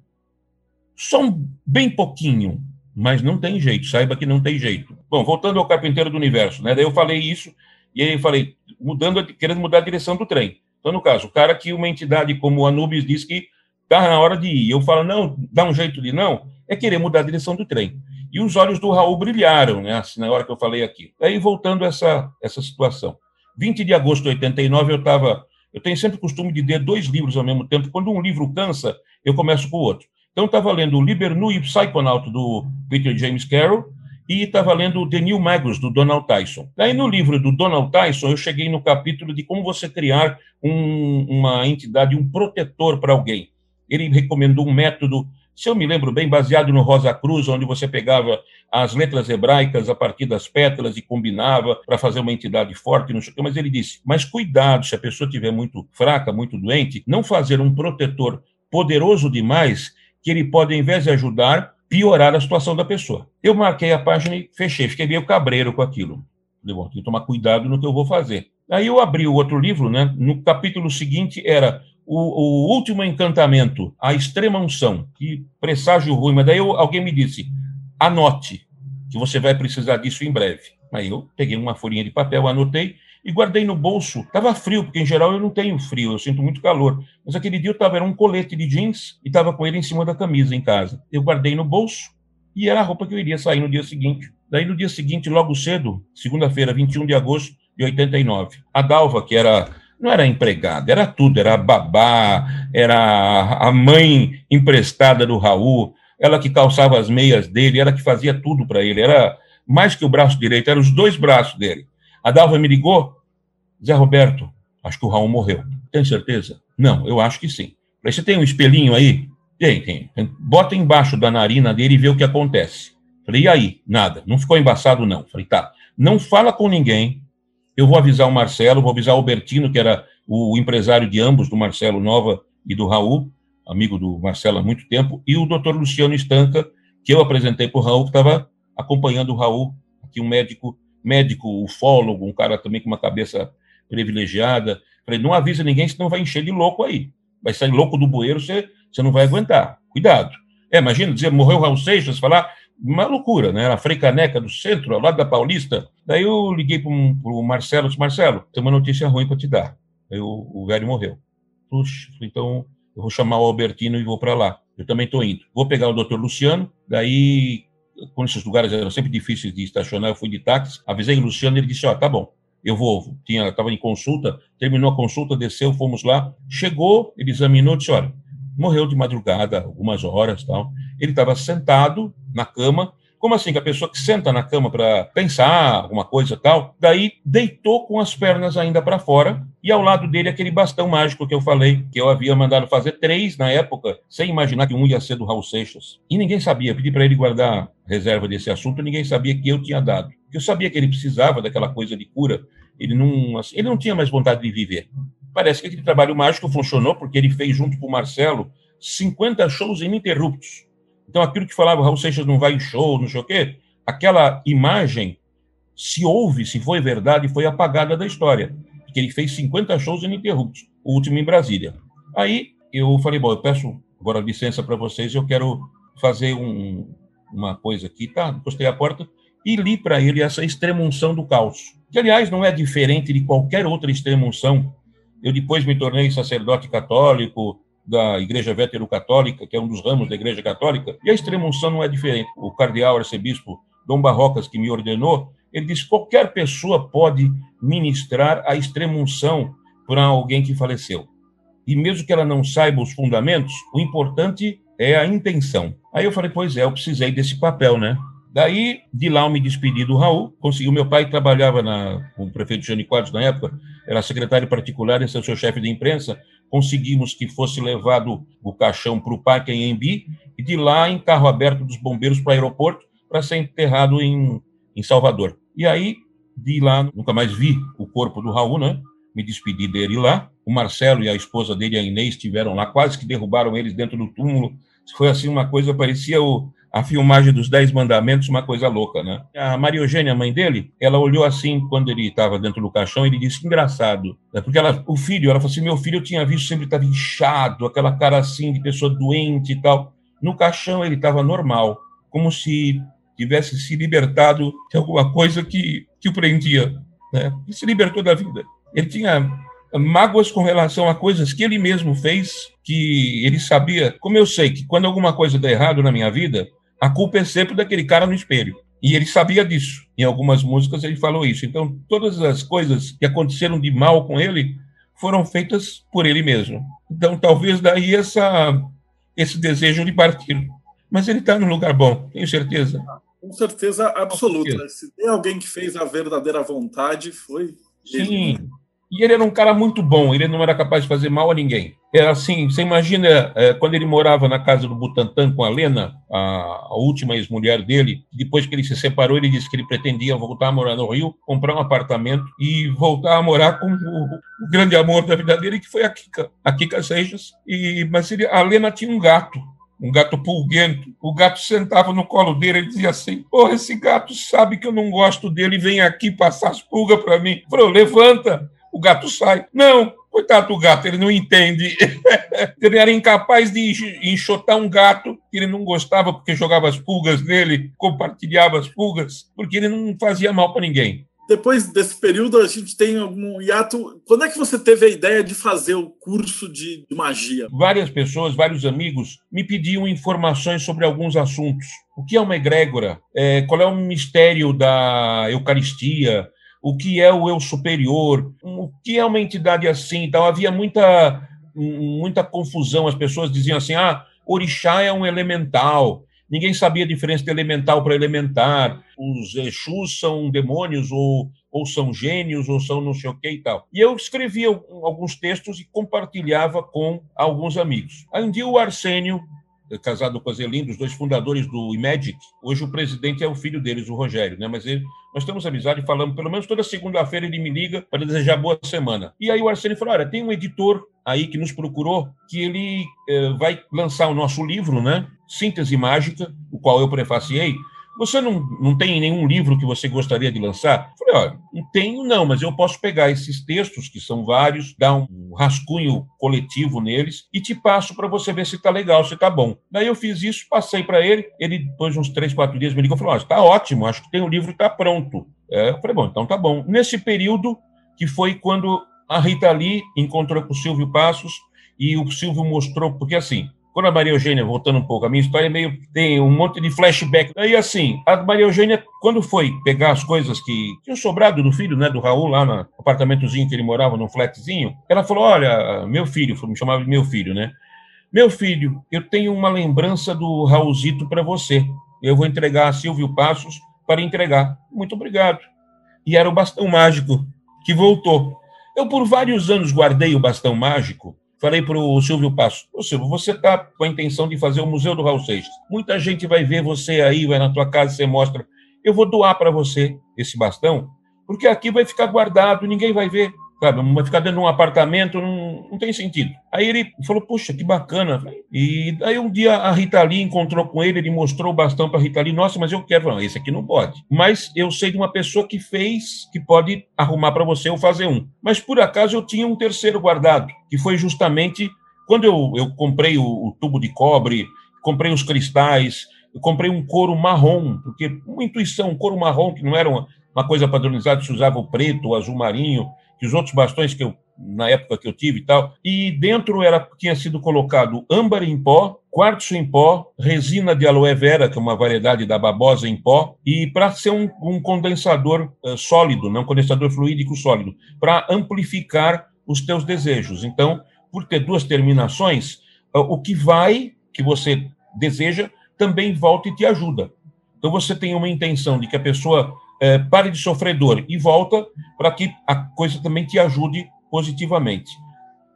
só um bem pouquinho, mas não tem jeito, saiba que não tem jeito. Bom, voltando ao Carpinteiro do Universo, né, daí eu falei isso, e aí eu falei, mudando, querendo mudar a direção do trem. Então, no caso, o cara que uma entidade como o Anubis diz que está na hora de ir, eu falo, não, dá um jeito de não, é querer mudar a direção do trem. E os olhos do Raul brilharam, né, assim, na hora que eu falei aqui. Aí, voltando a essa, essa situação. 20 de agosto de 89, eu estava. Eu tenho sempre o costume de ler dois livros ao mesmo tempo. Quando um livro cansa, eu começo com o outro. Então, estava lendo o Liber e Psychonaut, do Peter James Carroll, e estava lendo The New Magus, do Donald Tyson. Aí, no livro do Donald Tyson, eu cheguei no capítulo de como você criar um, uma entidade, um protetor para alguém. Ele recomendou um método, se eu me lembro bem, baseado no Rosa Cruz, onde você pegava as letras hebraicas a partir das pétalas e combinava para fazer uma entidade forte, não sei o que, mas ele disse, mas cuidado, se a pessoa estiver muito fraca, muito doente, não fazer um protetor poderoso demais, que ele pode, ao invés de ajudar, piorar a situação da pessoa. Eu marquei a página e fechei, fiquei meio cabreiro com aquilo. Bom, tem que tomar cuidado no que eu vou fazer. Aí eu abri o outro livro, né? No capítulo seguinte era o, o último encantamento, a extrema unção, que presságio ruim, mas daí eu, alguém me disse, anote, que você vai precisar disso em breve. Aí eu peguei uma folhinha de papel, anotei e guardei no bolso. Tava frio, porque em geral eu não tenho frio, eu sinto muito calor. Mas aquele dia eu tava, era um colete de jeans e tava com ele em cima da camisa em casa. Eu guardei no bolso e era a roupa que eu iria sair no dia seguinte. Daí no dia seguinte, logo cedo, segunda-feira, 21 de agosto de 89, a Dalva, que era não era empregada, era tudo, era babá, era a mãe emprestada do Raul, ela que calçava as meias dele, ela que fazia tudo para ele, era mais que o braço direito, eram os dois braços dele. A Dalva me ligou, Zé Roberto, acho que o Raul morreu. Tem certeza? Não, eu acho que sim. Falei, você tem um espelhinho aí? Tem, tem. Bota embaixo da narina dele e vê o que acontece. Falei, e aí? Nada. Não ficou embaçado, não. Falei, tá. Não fala com ninguém. Eu vou avisar o Marcelo, vou avisar o Bertino, que era o empresário de ambos, do Marcelo Nova e do Raul, amigo do Marcelo há muito tempo, e o doutor Luciano Estanca, que eu apresentei para o Raul, que estava acompanhando o Raul, aqui um médico, médico, ufólogo, um cara também com uma cabeça privilegiada. Falei, não avisa ninguém, senão vai encher de louco aí. Vai sair louco do bueiro, você, você não vai aguentar. Cuidado. É, imagina dizer, morreu Raul Seixas, falar, uma loucura, né? Era Frei Caneca do centro, ao lado da Paulista. Daí eu liguei para o Marcelo, disse, Marcelo, tem uma notícia ruim para te dar. Aí o, o velho morreu. Puxa, então eu vou chamar o Albertino e vou para lá. Eu também estou indo. Vou pegar o doutor Luciano, daí, quando esses lugares eram sempre difíceis de estacionar, eu fui de táxi, avisei o Luciano, ele disse, ó, oh, tá bom, eu vou, tinha, estava em consulta, terminou a consulta, desceu, fomos lá, chegou, ele examinou, disse, olha, morreu de madrugada, algumas horas, tal. Ele estava sentado na cama, como assim, que a pessoa que senta na cama para pensar alguma coisa tal, daí deitou com as pernas ainda para fora e ao lado dele aquele bastão mágico que eu falei, que eu havia mandado fazer três na época, sem imaginar que um ia ser do Raul Seixas. E ninguém sabia, pedi para ele guardar reserva desse assunto, ninguém sabia que eu tinha dado. Eu sabia que ele precisava daquela coisa de cura, ele não, assim, ele não tinha mais vontade de viver. Parece que aquele trabalho mágico funcionou porque ele fez junto com o Marcelo 50 shows ininterruptos então, aquilo que falava Raul Seixas não vai em show, não sei o quê, aquela imagem, se houve, se foi verdade, foi apagada da história. Porque ele fez 50 shows ininterruptos, o último em Brasília. Aí eu falei, bom, eu peço agora licença para vocês, eu quero fazer um, uma coisa aqui, tá? Encostei a porta e li para ele essa extremunção do caos, que, aliás, não é diferente de qualquer outra extremunção. Eu depois me tornei sacerdote católico, da Igreja Vétero-Católica, que é um dos ramos da Igreja Católica, e a extrema-unção não é diferente. O cardeal arcebispo Dom Barrocas, que me ordenou, ele disse qualquer pessoa pode ministrar a extrema-unção para alguém que faleceu. E mesmo que ela não saiba os fundamentos, o importante é a intenção. Aí eu falei, pois é, eu precisei desse papel, né? Daí, de lá eu me despedi do Raul, consegui, o meu pai trabalhava na, com o prefeito Jânio Quadros na época, era secretário particular, esse é o seu chefe de imprensa, conseguimos que fosse levado o caixão para o Parque em Embi, e de lá em carro aberto dos bombeiros para o aeroporto, para ser enterrado em, em Salvador. E aí, de lá, nunca mais vi o corpo do Raul, né? Me despedi dele lá. O Marcelo e a esposa dele, a Inês, estiveram lá, quase que derrubaram eles dentro do túmulo. Foi assim uma coisa, parecia o, a filmagem dos Dez Mandamentos, uma coisa louca, né? A Maria Eugênia, mãe dele, ela olhou assim quando ele estava dentro do caixão, ele disse, engraçado, né? porque ela, o filho, ela falou assim, meu filho eu tinha visto sempre estava inchado, aquela cara assim de pessoa doente e tal. No caixão ele estava normal, como se tivesse se libertado de alguma coisa que, que o prendia, né? Ele se libertou da vida. Ele tinha mágoas com relação a coisas que ele mesmo fez, que ele sabia, como eu sei que quando alguma coisa dá errado na minha vida, a culpa é sempre daquele cara no espelho. E ele sabia disso. Em algumas músicas ele falou isso. Então, todas as coisas que aconteceram de mal com ele foram feitas por ele mesmo. Então, talvez daí essa, esse desejo de partir. Mas ele está num lugar bom, tenho certeza. Com certeza absoluta. Se tem alguém que fez a verdadeira vontade, foi. Sim. Ele. E ele era um cara muito bom, ele não era capaz de fazer mal a ninguém. Era assim, você imagina é, quando ele morava na casa do Butantan com a Lena, a, a última ex-mulher dele, depois que ele se separou, ele disse que ele pretendia voltar a morar no Rio, comprar um apartamento e voltar a morar com o, o grande amor da vida dele, que foi a Kika, a Kika Seixas. E, mas ele, a Lena tinha um gato, um gato pulguento. O gato sentava no colo dele e dizia assim: Porra, esse gato sabe que eu não gosto dele, vem aqui passar as pulgas para mim. Falou: levanta, o gato sai. Não, Coitado do gato, ele não entende. [laughs] ele era incapaz de enxotar um gato que ele não gostava porque jogava as pulgas nele, compartilhava as pulgas, porque ele não fazia mal para ninguém depois desse período, a gente tem algum hiato. Quando é que você teve a ideia de fazer o curso de, magia? Várias pessoas, vários amigos me pediam informações sobre alguns assuntos. O que é uma egrégora? É, qual é o mistério da Eucaristia? O que é o eu superior? O que é uma entidade assim? Então, havia muita, muita confusão. As pessoas diziam assim: ah, orixá é um elemental. Ninguém sabia a diferença de elemental para elementar. Os Exus são demônios, ou, ou são gênios, ou são não sei o que e tal. E eu escrevia alguns textos e compartilhava com alguns amigos. Aí um dia o Arsênio, casado com a Zelinda, os dois fundadores do Imagic, hoje o presidente é o filho deles, o Rogério, né? Mas ele, nós temos amizade e falamos, pelo menos toda segunda-feira ele me liga para desejar boa semana. E aí o Arsênio falou: olha, tem um editor aí que nos procurou que ele eh, vai lançar o nosso livro, né? Síntese Mágica, o qual eu prefaciei. Você não, não tem nenhum livro que você gostaria de lançar? Eu falei, olha, não tenho não, mas eu posso pegar esses textos, que são vários, dar um rascunho coletivo neles e te passo para você ver se está legal, se está bom. Daí eu fiz isso, passei para ele, ele depois de uns três, quatro dias me ligou e falou, está ótimo, acho que tem o livro, está pronto. É, eu falei, bom, então tá bom. Nesse período, que foi quando a Rita Lee encontrou com o Silvio Passos e o Silvio mostrou, porque assim, quando a Maria Eugênia, voltando um pouco, a minha história é meio. tem um monte de flashback. Aí, assim, a Maria Eugênia, quando foi pegar as coisas que tinham sobrado do filho, né, do Raul, lá no apartamentozinho que ele morava, num flatzinho, ela falou: Olha, meu filho, me chamava de meu filho, né? Meu filho, eu tenho uma lembrança do Raulzito para você. Eu vou entregar a Silvio Passos para entregar. Muito obrigado. E era o bastão mágico que voltou. Eu, por vários anos, guardei o bastão mágico Falei para o Silvio Passo, ô Silvio, você está com a intenção de fazer o Museu do Raul Seixas. Muita gente vai ver você aí, vai na tua casa, você mostra. Eu vou doar para você esse bastão, porque aqui vai ficar guardado, ninguém vai ver. Sabe, ficar dentro de um apartamento, não, não tem sentido. Aí ele falou, puxa, que bacana. E aí um dia a Rita Lee encontrou com ele, ele mostrou o bastão para a Rita Lee, nossa, mas eu quero. Esse aqui não pode. Mas eu sei de uma pessoa que fez, que pode arrumar para você ou fazer um. Mas por acaso eu tinha um terceiro guardado, que foi justamente quando eu, eu comprei o, o tubo de cobre, comprei os cristais, eu comprei um couro marrom, porque uma intuição, um couro marrom, que não era uma, uma coisa padronizada, se usava o preto, o azul marinho, que os outros bastões que eu na época que eu tive e tal, e dentro era tinha sido colocado âmbar em pó, quartzo em pó, resina de aloe vera, que é uma variedade da babosa em pó, e para ser um, um condensador uh, sólido, não um condensador fluídico sólido, para amplificar os teus desejos. Então, por ter duas terminações, uh, o que vai, que você deseja, também volta e te ajuda. Então, você tem uma intenção de que a pessoa é, pare de sofrer dor e volta para que a coisa também te ajude positivamente.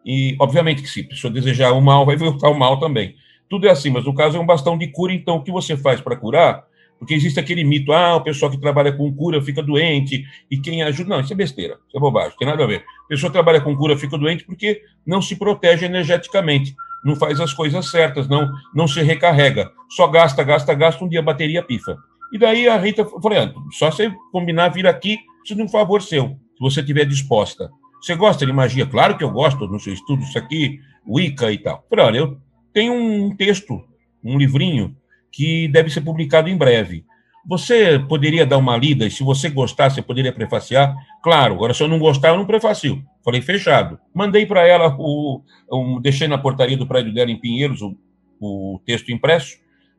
E, obviamente, que se a pessoa desejar o mal, vai voltar o mal também. Tudo é assim, mas no caso é um bastão de cura, então o que você faz para curar? Porque existe aquele mito, ah, o pessoal que trabalha com cura fica doente, e quem ajuda. Não, isso é besteira, isso é bobagem, tem nada a ver. A pessoa que trabalha com cura fica doente porque não se protege energeticamente, não faz as coisas certas, não, não se recarrega. Só gasta, gasta, gasta, um dia a bateria pifa. E daí a Rita falou: ah, só você combinar vir aqui, preciso de um favor seu, se você estiver disposta. Você gosta de magia? Claro que eu gosto, no seu estudo, isso aqui, Wicca e tal. Falei, olha, eu tenho um texto, um livrinho, que deve ser publicado em breve. Você poderia dar uma lida e, se você gostar, você poderia prefaciar? Claro, agora se eu não gostar, eu não prefacio. Falei, fechado. Mandei para ela, o, o, deixei na portaria do prédio dela em Pinheiros o, o texto impresso.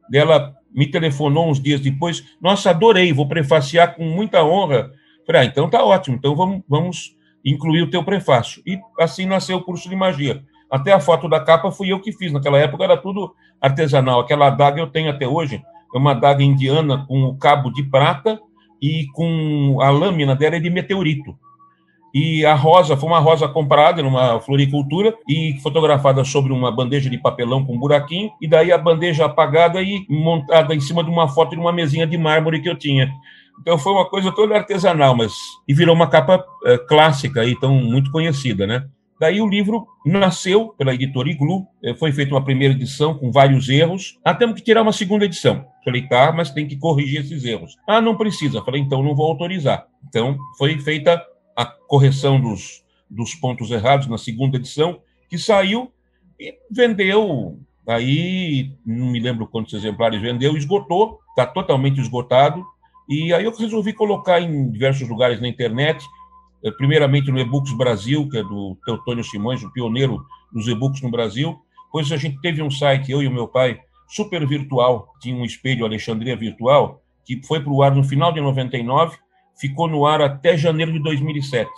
Dela me telefonou uns dias depois. Nossa, adorei, vou prefaciar com muita honra. Falei, ah, então tá ótimo, então vamos, vamos incluir o teu prefácio. E assim nasceu o curso de magia. Até a foto da capa fui eu que fiz. Naquela época era tudo artesanal. Aquela adaga eu tenho até hoje. É uma adaga indiana com o cabo de prata e com a lâmina dela é de meteorito. E a rosa foi uma rosa comprada numa floricultura e fotografada sobre uma bandeja de papelão com um buraquinho, e daí a bandeja apagada e montada em cima de uma foto de uma mesinha de mármore que eu tinha. Então foi uma coisa toda artesanal, mas e virou uma capa é, clássica e tão muito conhecida, né? Daí o livro nasceu pela editora Iglu, eh, foi feita uma primeira edição com vários erros. Ah, temos que tirar uma segunda edição. Falei, tá, mas tem que corrigir esses erros. Ah, não precisa. Falei, então não vou autorizar. Então foi feita a correção dos, dos Pontos Errados, na segunda edição, que saiu e vendeu. Aí, não me lembro quantos exemplares vendeu, esgotou, está totalmente esgotado. E aí eu resolvi colocar em diversos lugares na internet, primeiramente no eBooks Brasil, que é do Teotônio Simões, o pioneiro dos e-books no Brasil. Depois a gente teve um site, eu e o meu pai, super virtual, tinha um espelho Alexandria Virtual, que foi para o ar no final de 99, ficou no ar até janeiro de 2007.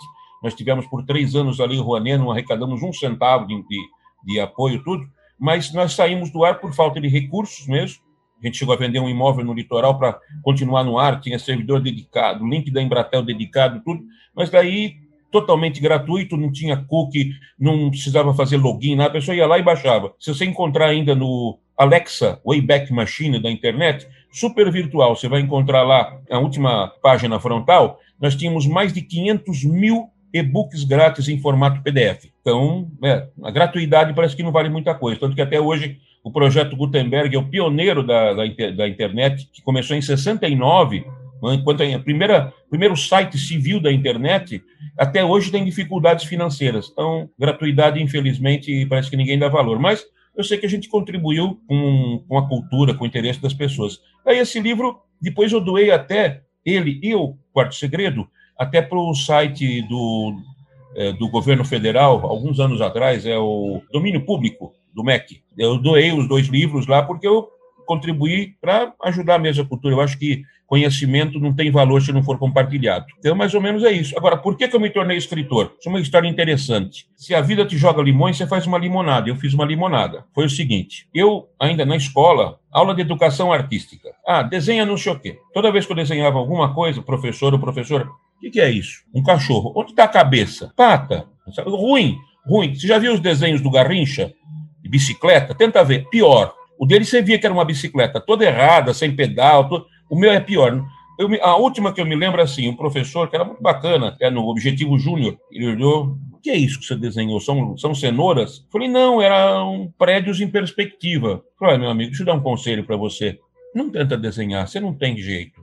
Nós tivemos por três anos ali em Rouanet, não arrecadamos um centavo de, de, de apoio, tudo, mas nós saímos do ar por falta de recursos mesmo. A gente chegou a vender um imóvel no litoral para continuar no ar, tinha servidor dedicado, link da Embratel dedicado, tudo, mas daí totalmente gratuito, não tinha cookie, não precisava fazer login, nada, a pessoa ia lá e baixava. Se você encontrar ainda no Alexa Wayback Machine da internet, super virtual, você vai encontrar lá a última página frontal, nós tínhamos mais de 500 mil e-books grátis em formato PDF. Então, é, a gratuidade parece que não vale muita coisa, tanto que até hoje o projeto Gutenberg é o pioneiro da, da, da internet, que começou em 69, enquanto a primeira primeiro site civil da internet, até hoje tem dificuldades financeiras. Então, gratuidade, infelizmente, parece que ninguém dá valor. Mas eu sei que a gente contribuiu com, com a cultura, com o interesse das pessoas. Aí esse livro, depois eu doei até ele e o Quarto Segredo, até para o site do, é, do governo federal, alguns anos atrás, é o Domínio Público do MEC. Eu doei os dois livros lá porque eu contribuir para ajudar a cultura. Eu acho que conhecimento não tem valor se não for compartilhado. Então, mais ou menos é isso. Agora, por que, que eu me tornei escritor? Isso é uma história interessante. Se a vida te joga limões, você faz uma limonada. Eu fiz uma limonada. Foi o seguinte: eu, ainda na escola, aula de educação artística. Ah, desenha não sei o quê. Toda vez que eu desenhava alguma coisa, professor ou professora, o que, que é isso? Um cachorro. Onde está a cabeça? Pata. Ruim, ruim. Você já viu os desenhos do Garrincha? De bicicleta? Tenta ver. Pior o dele você via que era uma bicicleta toda errada, sem pedal. Todo... O meu é pior. Eu, a última que eu me lembro, assim, um professor que era muito bacana, é no Objetivo Júnior, ele olhou, o que é isso que você desenhou? São, são cenouras? Eu falei, não, eram prédios em perspectiva. Eu falei, meu amigo, deixa eu dar um conselho para você. Não tenta desenhar, você não tem jeito.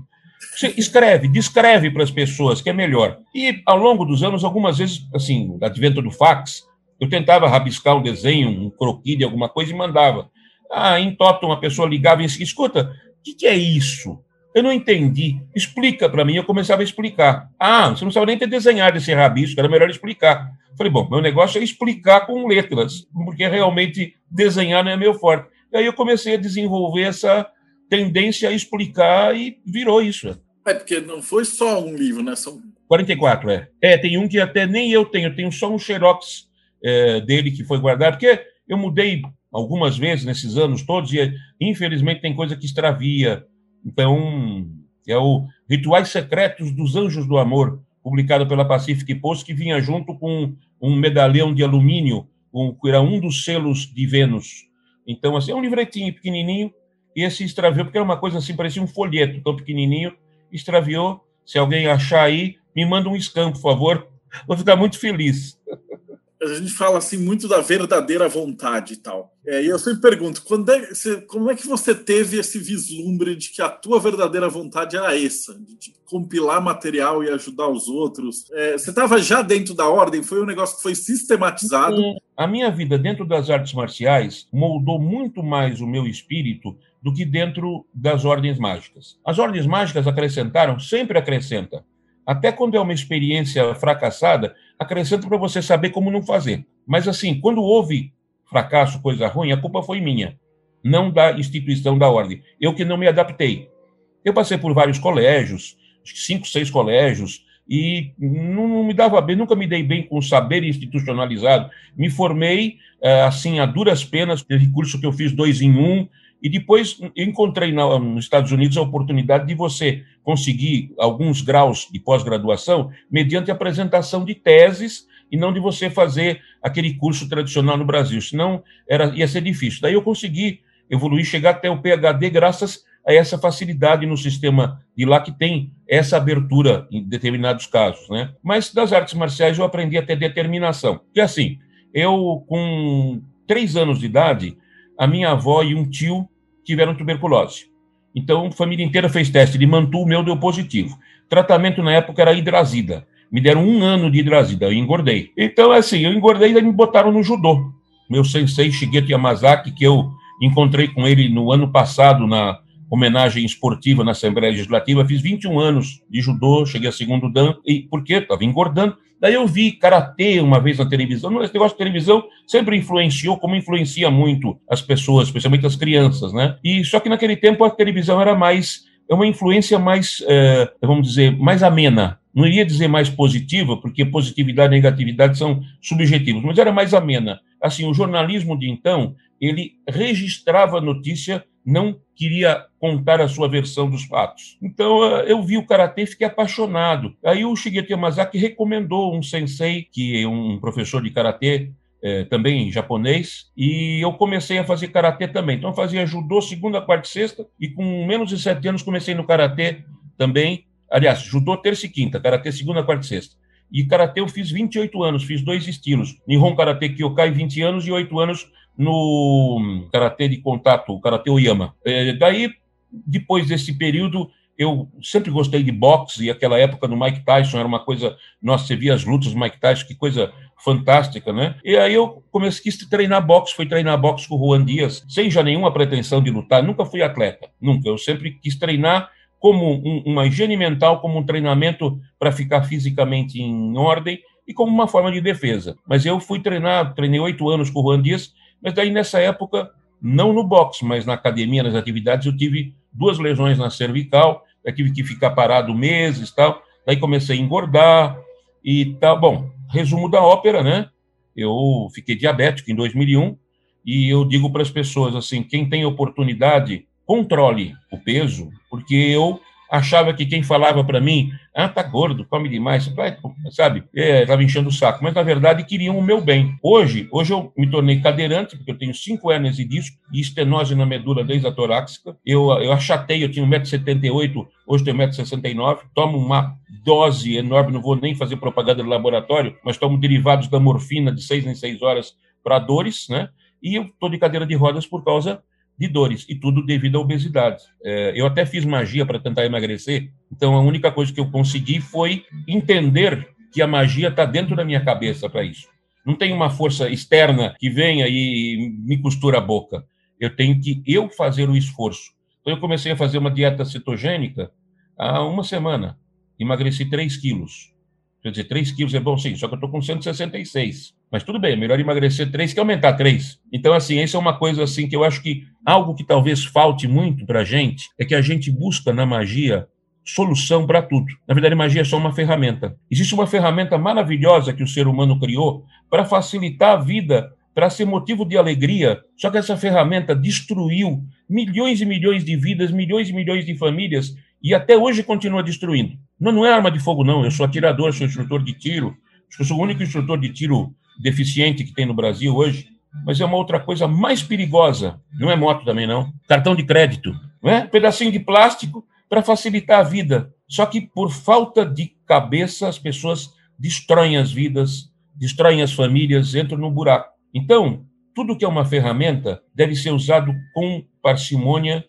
Você escreve, descreve para as pessoas, que é melhor. E, ao longo dos anos, algumas vezes, assim, advento do fax, eu tentava rabiscar um desenho, um croquis de alguma coisa e mandava. Ah, em Toto, uma pessoa ligava e disse: escuta, o que, que é isso? Eu não entendi. Explica para mim. Eu começava a explicar. Ah, você não sabe nem ter desenhado esse rabisco, era melhor explicar. Falei, bom, meu negócio é explicar com letras, porque realmente desenhar não é meu forte. E aí eu comecei a desenvolver essa tendência a explicar e virou isso. É, porque não foi só um livro, né? São 44, é. É, tem um que até nem eu tenho, eu tenho só um xerox é, dele que foi guardado, porque eu mudei algumas vezes nesses anos todos, e infelizmente tem coisa que extravia. Então, é o Rituais Secretos dos Anjos do Amor, publicado pela Pacific Post, que vinha junto com um medalhão de alumínio, um, que era um dos selos de Vênus. Então, assim, é um livretinho pequenininho, e esse extraviou, porque era uma coisa assim, parecia um folheto tão pequenininho, extraviou. Se alguém achar aí, me manda um scan, por favor. Vou ficar muito feliz [laughs] a gente fala assim muito da verdadeira vontade e tal. É, e eu sempre pergunto, é, você, como é que você teve esse vislumbre de que a tua verdadeira vontade era essa, de tipo, compilar material e ajudar os outros? É, você estava já dentro da ordem? Foi um negócio que foi sistematizado? A minha vida dentro das artes marciais moldou muito mais o meu espírito do que dentro das ordens mágicas. As ordens mágicas acrescentaram, sempre acrescenta. Até quando é uma experiência fracassada, acrescenta para você saber como não fazer. Mas, assim, quando houve fracasso, coisa ruim, a culpa foi minha, não da instituição da ordem. Eu que não me adaptei. Eu passei por vários colégios, cinco, seis colégios, e não, me dava bem, nunca me dei bem com o saber institucionalizado. Me formei, eh, assim, a duras penas, teve curso que eu fiz dois em um, e depois encontrei na, nos Estados Unidos a oportunidade de você conseguir alguns graus de pós-graduação mediante apresentação de teses e não de você fazer aquele curso tradicional no Brasil, senão era, ia ser difícil. Daí eu consegui evoluir, chegar até o PhD graças a essa facilidade no sistema de lá que tem essa abertura em determinados casos, né? Mas das artes marciais eu aprendi a ter determinação. Que assim, eu com três anos de idade, a minha avó e um tio tiveram tuberculose. Então, a família inteira fez teste de mantu, o meu deu positivo. Tratamento na época era hidrazida. me deram um ano de hidrazida, eu engordei. Então, assim, eu engordei e me botaram no judô. Meu sensei Shigeto Yamazaki, que eu encontrei com ele no ano passado na homenagem esportiva na Assembleia Legislativa, fiz 21 anos de judô, cheguei a segundo dan, e porque estava engordando. Daí eu vi karatê uma vez na televisão. Esse negócio de televisão sempre influenciou, como influencia muito as pessoas, especialmente as crianças, né? E só que naquele tempo a televisão era mais é uma influência mais, é, vamos dizer, mais amena. Não iria dizer mais positiva, porque positividade e negatividade são subjetivos, mas era mais amena. Assim, o jornalismo de então, ele registrava a notícia, não queria contar a sua versão dos fatos. Então, eu vi o karatê e fiquei apaixonado. Aí o Shigeru Yamazaki recomendou um sensei, que é um professor de karatê, é, também japonês, e eu comecei a fazer karatê também. Então, eu fazia judô segunda, quarta e sexta, e com menos de sete anos comecei no karatê também. Aliás, judô terça e quinta, karatê segunda, quarta e sexta. E karatê eu fiz 28 anos, fiz dois estilos. Nihon Karate Kyokai, 20 anos, e 8 anos no karatê de contato, karatê Oyama. É, daí, depois desse período, eu sempre gostei de boxe, e aquela época no Mike Tyson era uma coisa. Nossa, você via as lutas do Mike Tyson, que coisa fantástica, né? E aí eu comecei a treinar boxe, fui treinar boxe com o Juan Dias, sem já nenhuma pretensão de lutar, nunca fui atleta, nunca. Eu sempre quis treinar como um, uma higiene mental, como um treinamento para ficar fisicamente em ordem e como uma forma de defesa. Mas eu fui treinar, treinei oito anos com o Juan Dias, mas daí nessa época, não no boxe, mas na academia, nas atividades, eu tive duas lesões na cervical, eu tive que ficar parado meses tal. Daí comecei a engordar e tal. Bom, resumo da ópera, né? Eu fiquei diabético em 2001 e eu digo para as pessoas assim: quem tem oportunidade, controle o peso, porque eu achava que quem falava para mim, ah, tá gordo, come demais, sabe? Estava é, enchendo o saco, mas na verdade queriam o meu bem. Hoje, hoje eu me tornei cadeirante, porque eu tenho cinco hernias de disco e estenose na medula desde a torácica. Eu, eu achatei, eu tinha 1,78m, hoje tenho 1,69m, tomo uma dose enorme, não vou nem fazer propaganda no laboratório, mas tomo derivados da morfina de seis em seis horas para dores, né? E eu estou de cadeira de rodas por causa de dores, e tudo devido à obesidade. É, eu até fiz magia para tentar emagrecer, então a única coisa que eu consegui foi entender que a magia está dentro da minha cabeça para isso. Não tem uma força externa que venha e me costura a boca. Eu tenho que eu fazer o esforço. Então eu comecei a fazer uma dieta cetogênica há uma semana. Emagreci 3 quilos. Quer dizer, 3 quilos é bom sim, só que eu estou com 166. Mas tudo bem, é melhor emagrecer 3 que aumentar 3. Então, assim, isso é uma coisa assim que eu acho que algo que talvez falte muito para a gente é que a gente busca na magia solução para tudo. Na verdade, magia é só uma ferramenta. Existe uma ferramenta maravilhosa que o ser humano criou para facilitar a vida, para ser motivo de alegria. Só que essa ferramenta destruiu milhões e milhões de vidas, milhões e milhões de famílias e até hoje continua destruindo. Não, não é arma de fogo, não. Eu sou atirador, sou instrutor de tiro. Acho que eu sou o único instrutor de tiro deficiente que tem no Brasil hoje, mas é uma outra coisa mais perigosa. Não é moto também, não. Cartão de crédito. Não é? Pedacinho de plástico para facilitar a vida. Só que por falta de cabeça, as pessoas destroem as vidas, destroem as famílias, entram no buraco. Então, tudo que é uma ferramenta deve ser usado com parcimônia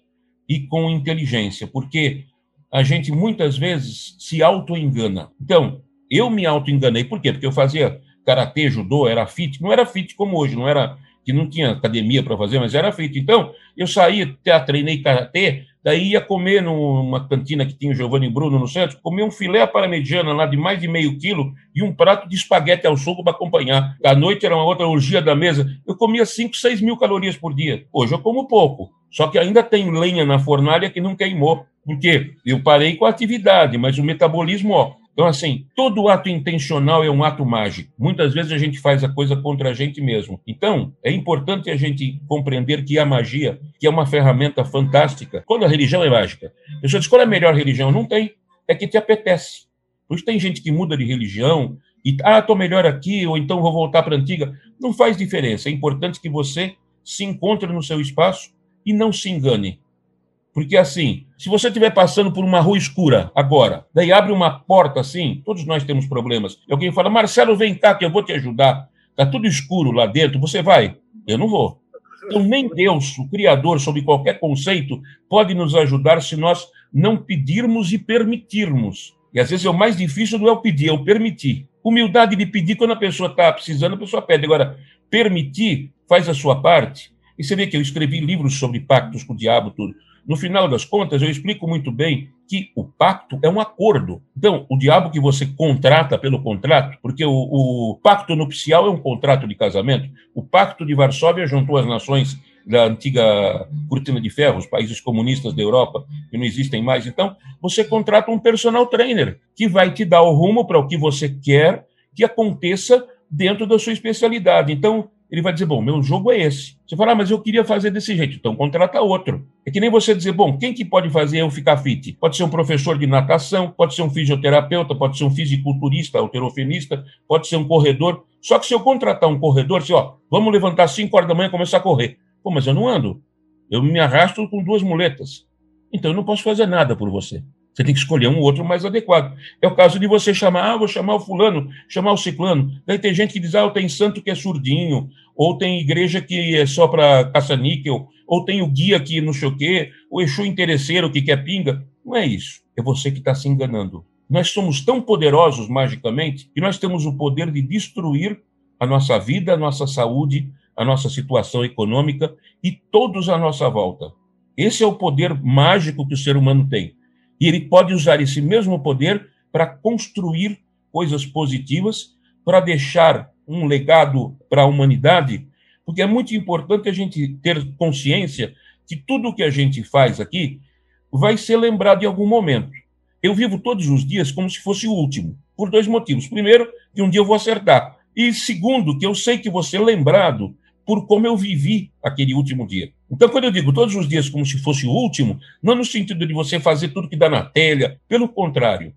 e com inteligência, porque a gente muitas vezes se auto-engana. Então, eu me auto-enganei, por quê? Porque eu fazia karatê, judô, era fit, não era fit como hoje, não era que não tinha academia para fazer, mas era fit. Então, eu saía, treinei karatê, daí ia comer numa cantina que tinha o Giovanni Bruno no centro, comer um filé parmegiana lá de mais de meio quilo e um prato de espaguete ao suco para acompanhar. À noite era uma outra orgia da mesa. Eu comia 5, 6 mil calorias por dia. Hoje eu como pouco, só que ainda tem lenha na fornalha que não queimou. Porque eu parei com a atividade, mas o metabolismo, ó, então, assim, todo ato intencional é um ato mágico. Muitas vezes a gente faz a coisa contra a gente mesmo. Então, é importante a gente compreender que a magia, que é uma ferramenta fantástica, quando a religião é mágica. A pessoa diz, qual é a melhor religião? Não tem. É que te apetece. Isso tem gente que muda de religião e, ah, estou melhor aqui, ou então vou voltar para a antiga. Não faz diferença. É importante que você se encontre no seu espaço e não se engane. Porque assim, se você estiver passando por uma rua escura agora, daí abre uma porta assim, todos nós temos problemas. E alguém fala, Marcelo, vem cá que eu vou te ajudar. Está tudo escuro lá dentro, você vai? Eu não vou. Então, nem Deus, o Criador, sob qualquer conceito, pode nos ajudar se nós não pedirmos e permitirmos. E às vezes é o mais difícil não é o pedir, é o permitir. Humildade de pedir quando a pessoa está precisando, a pessoa pede. Agora, permitir faz a sua parte. E você vê que eu escrevi livros sobre pactos com o diabo, tudo. No final das contas, eu explico muito bem que o pacto é um acordo. Então, o diabo que você contrata pelo contrato, porque o, o pacto nupcial é um contrato de casamento, o pacto de Varsóvia juntou as nações da antiga cortina de ferro, os países comunistas da Europa, que não existem mais. Então, você contrata um personal trainer que vai te dar o rumo para o que você quer que aconteça dentro da sua especialidade. Então, ele vai dizer: bom, meu jogo é esse. Você fala, ah, mas eu queria fazer desse jeito, então contrata outro. É que nem você dizer: bom, quem que pode fazer eu ficar fit? Pode ser um professor de natação, pode ser um fisioterapeuta, pode ser um fisiculturista, alterofenista, pode ser um corredor. Só que se eu contratar um corredor, assim, ó, vamos levantar 5 horas da manhã e começar a correr. Pô, mas eu não ando. Eu me arrasto com duas muletas. Então eu não posso fazer nada por você. Você tem que escolher um outro mais adequado. É o caso de você chamar, ah, vou chamar o fulano, chamar o ciclano. Daí tem gente que diz, ah, tem santo que é surdinho, ou tem igreja que é só para caça-níquel, ou tem o guia que não sei o quê, o Exu interesseiro que quer pinga. Não é isso. É você que está se enganando. Nós somos tão poderosos magicamente que nós temos o poder de destruir a nossa vida, a nossa saúde, a nossa situação econômica e todos à nossa volta. Esse é o poder mágico que o ser humano tem. E ele pode usar esse mesmo poder para construir coisas positivas, para deixar um legado para a humanidade, porque é muito importante a gente ter consciência que tudo o que a gente faz aqui vai ser lembrado em algum momento. Eu vivo todos os dias como se fosse o último, por dois motivos. Primeiro, que um dia eu vou acertar. E segundo, que eu sei que vou ser lembrado por como eu vivi aquele último dia. Então, quando eu digo todos os dias como se fosse o último, não no sentido de você fazer tudo que dá na telha, pelo contrário,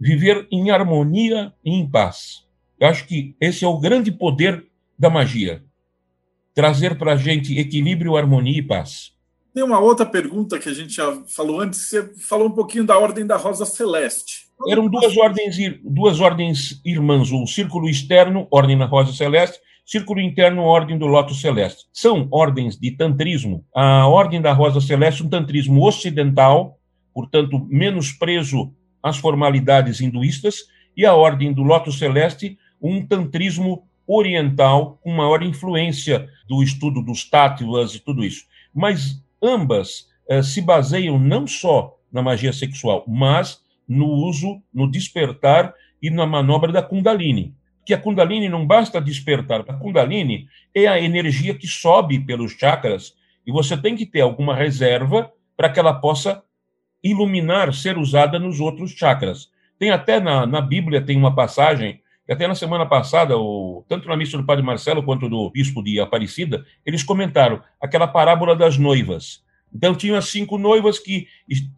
viver em harmonia e em paz. Eu acho que esse é o grande poder da magia trazer para a gente equilíbrio, harmonia e paz. Tem uma outra pergunta que a gente já falou antes. Você falou um pouquinho da Ordem da Rosa Celeste. Eram duas ordens, duas ordens irmãs: o Círculo Externo, Ordem da Rosa Celeste, Círculo Interno, Ordem do Loto Celeste. São ordens de tantrismo. A Ordem da Rosa Celeste, um tantrismo ocidental, portanto, menos preso às formalidades hinduístas, e a Ordem do Loto Celeste, um tantrismo oriental com maior influência do estudo dos tátivas e tudo isso. Mas ambas eh, se baseiam não só na magia sexual, mas no uso, no despertar e na manobra da Kundalini que a Kundalini não basta despertar. A Kundalini é a energia que sobe pelos chakras e você tem que ter alguma reserva para que ela possa iluminar, ser usada nos outros chakras. Tem até na, na Bíblia, tem uma passagem, que até na semana passada, o, tanto na missa do Padre Marcelo quanto do Bispo de Aparecida, eles comentaram aquela parábola das noivas. Então, tinham as cinco noivas que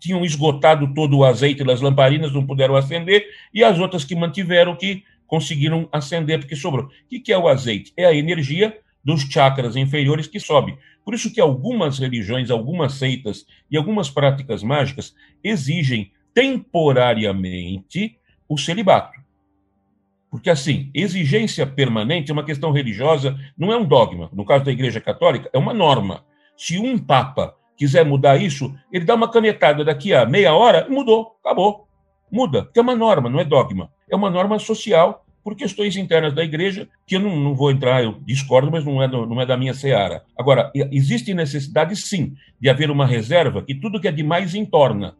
tinham esgotado todo o azeite das lamparinas, não puderam acender, e as outras que mantiveram, que conseguiram acender porque sobrou. O que é o azeite? É a energia dos chakras inferiores que sobe. Por isso que algumas religiões, algumas seitas e algumas práticas mágicas exigem temporariamente o celibato. Porque, assim, exigência permanente é uma questão religiosa, não é um dogma. No caso da Igreja Católica, é uma norma. Se um Papa quiser mudar isso, ele dá uma canetada daqui a meia hora, mudou, acabou. Muda, porque é uma norma, não é dogma é uma norma social por questões internas da igreja, que eu não, não vou entrar, eu discordo, mas não é, do, não é da minha seara. Agora, existe necessidade, sim, de haver uma reserva que tudo que é de mais entorna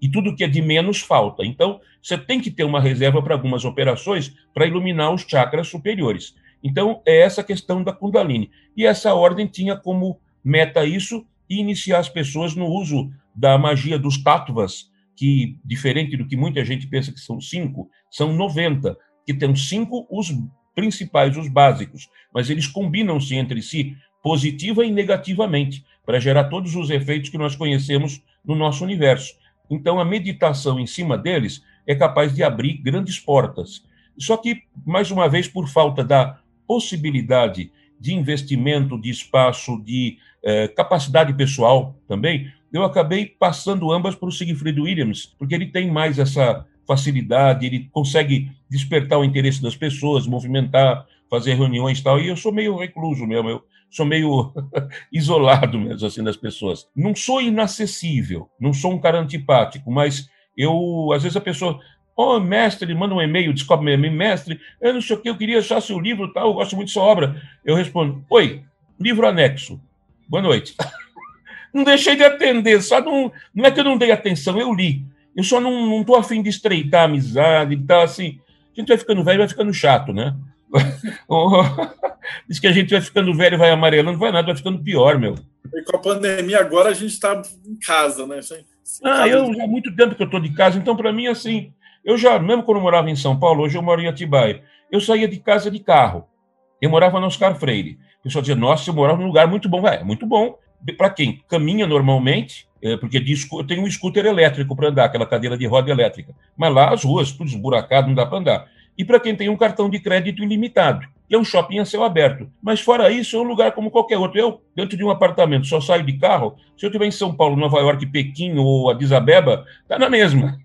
e tudo que é de menos falta. Então, você tem que ter uma reserva para algumas operações para iluminar os chakras superiores. Então, é essa questão da Kundalini. E essa ordem tinha como meta isso e iniciar as pessoas no uso da magia dos tattvas, que, diferente do que muita gente pensa que são cinco, são 90, que tem cinco os principais, os básicos, mas eles combinam-se entre si positiva e negativamente para gerar todos os efeitos que nós conhecemos no nosso universo. Então, a meditação em cima deles é capaz de abrir grandes portas. Só que, mais uma vez, por falta da possibilidade de investimento, de espaço, de eh, capacidade pessoal também, eu acabei passando ambas para o Siegfried Williams, porque ele tem mais essa facilidade, ele consegue despertar o interesse das pessoas, movimentar, fazer reuniões e tal, e eu sou meio recluso mesmo, eu sou meio [laughs] isolado mesmo, assim, das pessoas. Não sou inacessível, não sou um cara antipático, mas eu, às vezes a pessoa, Ô, oh, mestre, manda um e-mail, descobre meu e-mail, mestre, eu não sei o que, eu queria achar seu livro tal, eu gosto muito de sua obra. Eu respondo, oi, livro anexo. Boa noite. [laughs] não deixei de atender, só não, não é que eu não dei atenção, eu li. Eu só não estou afim de estreitar a amizade e tal, assim. A gente vai ficando velho, vai ficando chato, né? [laughs] Diz que a gente vai ficando velho, vai amarelando, não vai nada, vai ficando pior, meu. E com a pandemia agora a gente está em casa, né? Ah, eu já há muito tempo que eu estou de casa, então para mim, assim, eu já, mesmo quando eu morava em São Paulo, hoje eu moro em Atibaia, eu saía de casa de carro. Eu morava no Oscar Freire. O pessoal dizia, nossa, eu morava num lugar muito bom. É, muito bom. Para quem caminha normalmente, é, porque de, eu tenho um scooter elétrico para andar, aquela cadeira de roda elétrica. Mas lá as ruas, tudo esburacado, não dá para andar. E para quem tem um cartão de crédito ilimitado que é um shopping a céu aberto. Mas fora isso, é um lugar como qualquer outro. Eu, dentro de um apartamento, só saio de carro. Se eu estiver em São Paulo, Nova York, Pequim ou Addis Abeba, tá na mesma.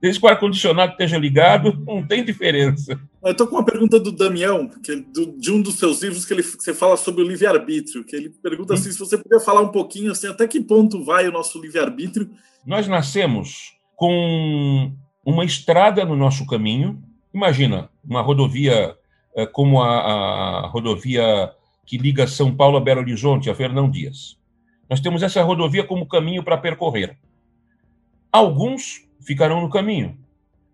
Desde que o ar-condicionado esteja ligado, não tem diferença. Eu estou com uma pergunta do Damião, que é do, de um dos seus livros, que ele, você fala sobre o livre-arbítrio, que ele pergunta assim, se você puder falar um pouquinho, assim, até que ponto vai o nosso livre-arbítrio? Nós nascemos com uma estrada no nosso caminho. Imagina, uma rodovia é, como a, a rodovia que liga São Paulo a Belo Horizonte, a Fernão Dias. Nós temos essa rodovia como caminho para percorrer. Alguns ficarão no caminho,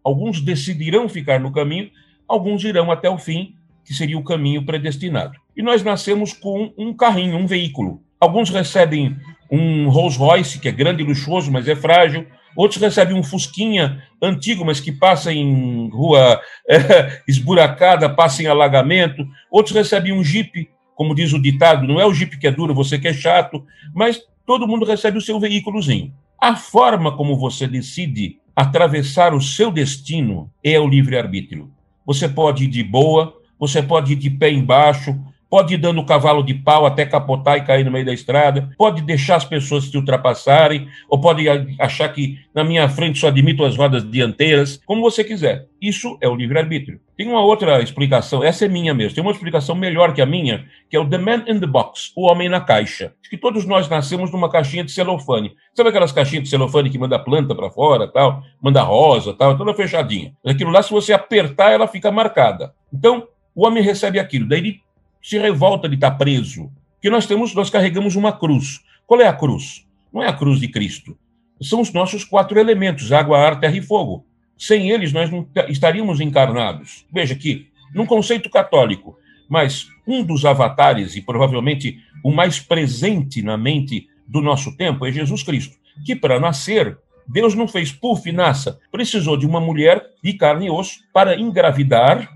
alguns decidirão ficar no caminho, alguns irão até o fim, que seria o caminho predestinado. E nós nascemos com um carrinho, um veículo. Alguns recebem um Rolls Royce, que é grande e luxuoso, mas é frágil, outros recebem um Fusquinha antigo, mas que passa em rua é, [laughs] esburacada, passa em alagamento, outros recebem um Jeep, como diz o ditado, não é o Jeep que é duro, você que é chato, mas todo mundo recebe o seu veículozinho. A forma como você decide atravessar o seu destino é o livre-arbítrio. Você pode ir de boa, você pode ir de pé embaixo, pode ir dando cavalo de pau até capotar e cair no meio da estrada, pode deixar as pessoas se ultrapassarem, ou pode achar que na minha frente só admito as rodas dianteiras, como você quiser. Isso é o livre-arbítrio. Tem uma outra explicação, essa é minha mesmo, tem uma explicação melhor que a minha, que é o The Man in the Box, o homem na caixa. que todos nós nascemos numa caixinha de celofane. Sabe aquelas caixinhas de celofane que manda planta para fora, tal, manda rosa, tal, toda fechadinha. Aquilo lá, se você apertar, ela fica marcada. Então, o homem recebe aquilo, daí ele se revolta de estar preso. Porque nós temos, nós carregamos uma cruz. Qual é a cruz? Não é a cruz de Cristo. São os nossos quatro elementos: água, ar, terra e fogo. Sem eles, nós não estaríamos encarnados. Veja aqui, num conceito católico, mas um dos avatares, e provavelmente o mais presente na mente do nosso tempo, é Jesus Cristo, que para nascer, Deus não fez puf, nasça. Precisou de uma mulher de carne e osso para engravidar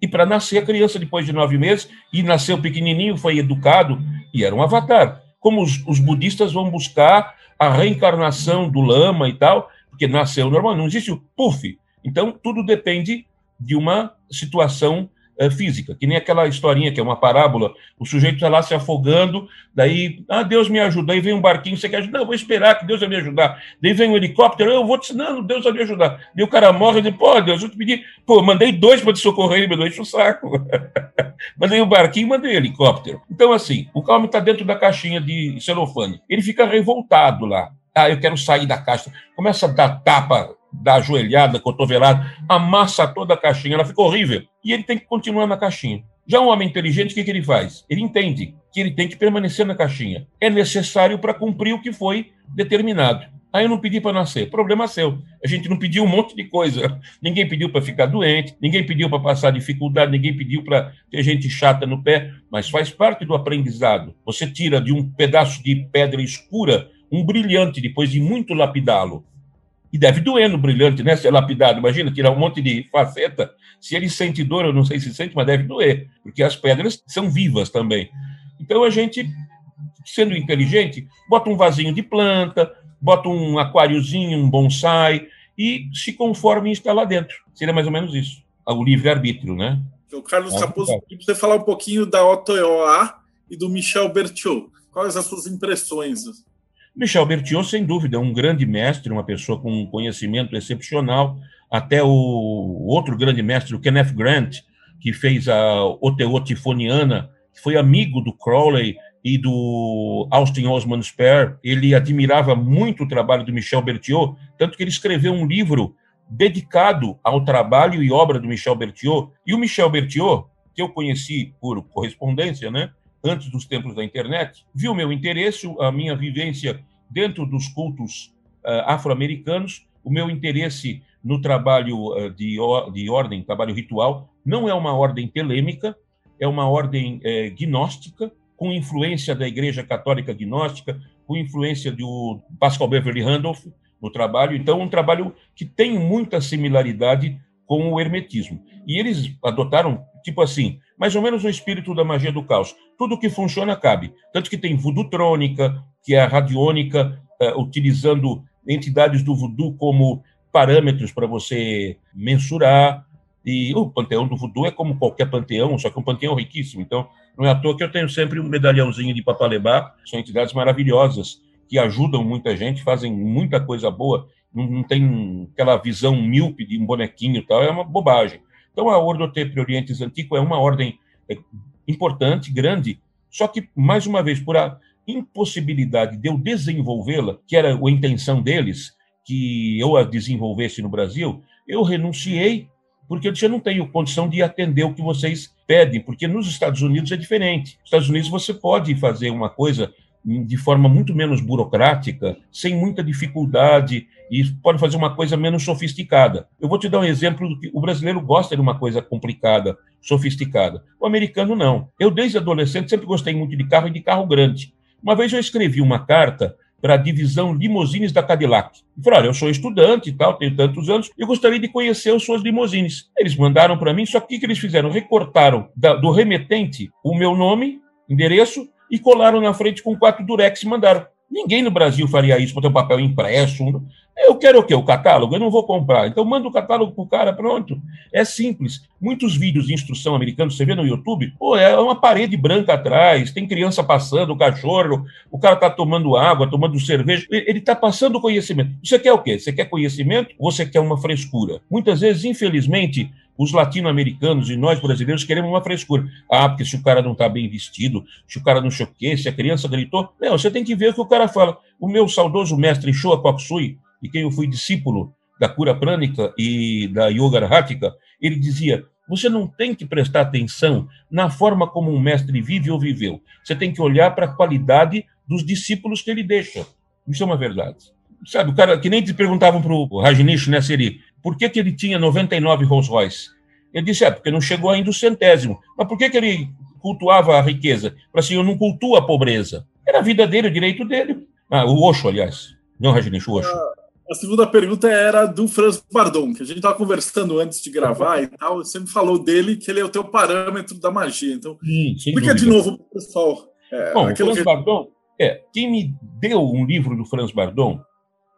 e para nascer a criança depois de nove meses, e nasceu pequenininho, foi educado, e era um avatar. Como os, os budistas vão buscar a reencarnação do lama e tal, porque nasceu normal, não existe o puff. Então, tudo depende de uma situação física, que nem aquela historinha que é uma parábola, o sujeito está lá se afogando, daí, ah, Deus me ajuda, aí vem um barquinho, você quer ajudar? Não, vou esperar que Deus vai me ajudar. Daí vem um helicóptero, eu vou te não, Deus vai me ajudar. Daí o cara morre e diz, pô, Deus, eu te pedi, pô, mandei dois para te socorrer, ele me deixa o saco. [laughs] mandei o barquinho, mandei o helicóptero. Então, assim, o calme está dentro da caixinha de celofane, ele fica revoltado lá. Ah, eu quero sair da caixa. Começa a dar tapa da ajoelhada, cotovelada, amassa toda a caixinha, ela fica horrível. E ele tem que continuar na caixinha. Já um homem inteligente, o que, que ele faz? Ele entende que ele tem que permanecer na caixinha. É necessário para cumprir o que foi determinado. Aí eu não pedi para nascer. Problema seu. A gente não pediu um monte de coisa. [laughs] Ninguém pediu para ficar doente, ninguém pediu para passar dificuldade, ninguém pediu para ter gente chata no pé, mas faz parte do aprendizado. Você tira de um pedaço de pedra escura um brilhante depois de muito lapidá-lo. E deve doer no brilhante, né? Ser lapidado. Imagina, tirar um monte de faceta. Se ele sente dor, eu não sei se sente, mas deve doer, porque as pedras são vivas também. Então a gente, sendo inteligente, bota um vasinho de planta, bota um aquáriozinho, um bonsai, e se conforme em estar lá dentro. Seria mais ou menos isso. O livre-arbítrio, né? O Carlos é Raposo, para você falar um pouquinho da OTOA e do Michel Bertiot. Quais as suas impressões? Michel Bertiot, sem dúvida, é um grande mestre, uma pessoa com um conhecimento excepcional. Até o outro grande mestre, o Kenneth Grant, que fez a OTO Tifoniana, que foi amigo do Crowley e do Austin Osman Spare. Ele admirava muito o trabalho do Michel Bertiot, tanto que ele escreveu um livro dedicado ao trabalho e obra do Michel Berthiaud. E o Michel Berthiaud, que eu conheci por correspondência, né, antes dos tempos da internet, viu meu interesse, a minha vivência dentro dos cultos uh, afro-americanos, o meu interesse no trabalho uh, de, de ordem, trabalho ritual, não é uma ordem telêmica, é uma ordem eh, gnóstica, com influência da Igreja Católica Gnóstica, com influência do Pascal Beverly Randolph no trabalho. Então, um trabalho que tem muita similaridade com o hermetismo. E eles adotaram, tipo assim, mais ou menos o espírito da magia do caos. Tudo que funciona cabe. Tanto que tem voodootrônica, que é a radiônica, uh, utilizando entidades do voodoo como parâmetros para você mensurar. E o panteão do voodoo é como qualquer panteão, só que um panteão riquíssimo. Então, não é à toa que eu tenho sempre um medalhãozinho de Papalebá, são entidades maravilhosas que ajudam muita gente, fazem muita coisa boa, não, não tem aquela visão míope de um bonequinho e tal, é uma bobagem. Então, a Ordo Te Orientes Antico é uma ordem é, importante, grande, só que, mais uma vez, por a impossibilidade de eu desenvolvê-la, que era a intenção deles, que eu a desenvolvesse no Brasil, eu renunciei porque eu disse, eu não tenho condição de atender o que vocês pedem, porque nos Estados Unidos é diferente. Nos Estados Unidos você pode fazer uma coisa de forma muito menos burocrática, sem muita dificuldade, e pode fazer uma coisa menos sofisticada. Eu vou te dar um exemplo do que o brasileiro gosta de uma coisa complicada, sofisticada. O americano não. Eu, desde adolescente, sempre gostei muito de carro e de carro grande. Uma vez eu escrevi uma carta para a divisão limousines da Cadillac. E falei, olha, eu sou estudante e tal, tenho tantos anos, eu gostaria de conhecer as suas limousines. Eles mandaram para mim, só que o que eles fizeram? Recortaram da, do remetente o meu nome, endereço, e colaram na frente com quatro durex e mandaram. Ninguém no Brasil faria isso para ter um papel impresso. Eu quero o quê? O catálogo? Eu não vou comprar. Então manda o catálogo para o cara, pronto. É simples. Muitos vídeos de instrução americanos, você vê no YouTube, pô, é uma parede branca atrás, tem criança passando, o cachorro, o cara está tomando água, tomando cerveja. Ele está passando conhecimento. Você quer o quê? Você quer conhecimento? Você quer uma frescura? Muitas vezes, infelizmente, os latino-americanos e nós brasileiros queremos uma frescura. Ah, porque se o cara não está bem vestido, se o cara não choquei, se a criança gritou. Não, você tem que ver o que o cara fala. O meu saudoso mestre Shoa Koksui, de quem eu fui discípulo da cura prânica e da yoga arhática, ele dizia: você não tem que prestar atenção na forma como um mestre vive ou viveu. Você tem que olhar para a qualidade dos discípulos que ele deixa. Isso é uma verdade. Sabe, o cara que nem te perguntavam para o né, Seri, por que, que ele tinha 99 Rolls Royce? Ele disse, é, porque não chegou ainda o centésimo. Mas por que, que ele cultuava a riqueza? Para assim, eu não cultuo a pobreza. Era a vida dele, o direito dele. Ah, o Osho, aliás. Não, Rajnish, o Osho. A segunda pergunta era do Franz Bardon, que a gente estava conversando antes de gravar e tal. Você me falou dele que ele é o teu parâmetro da magia. Então, Sim, explica de novo para o pessoal. É, Bom, o Franz que... Bardon, é, quem me deu um livro do Franz Bardon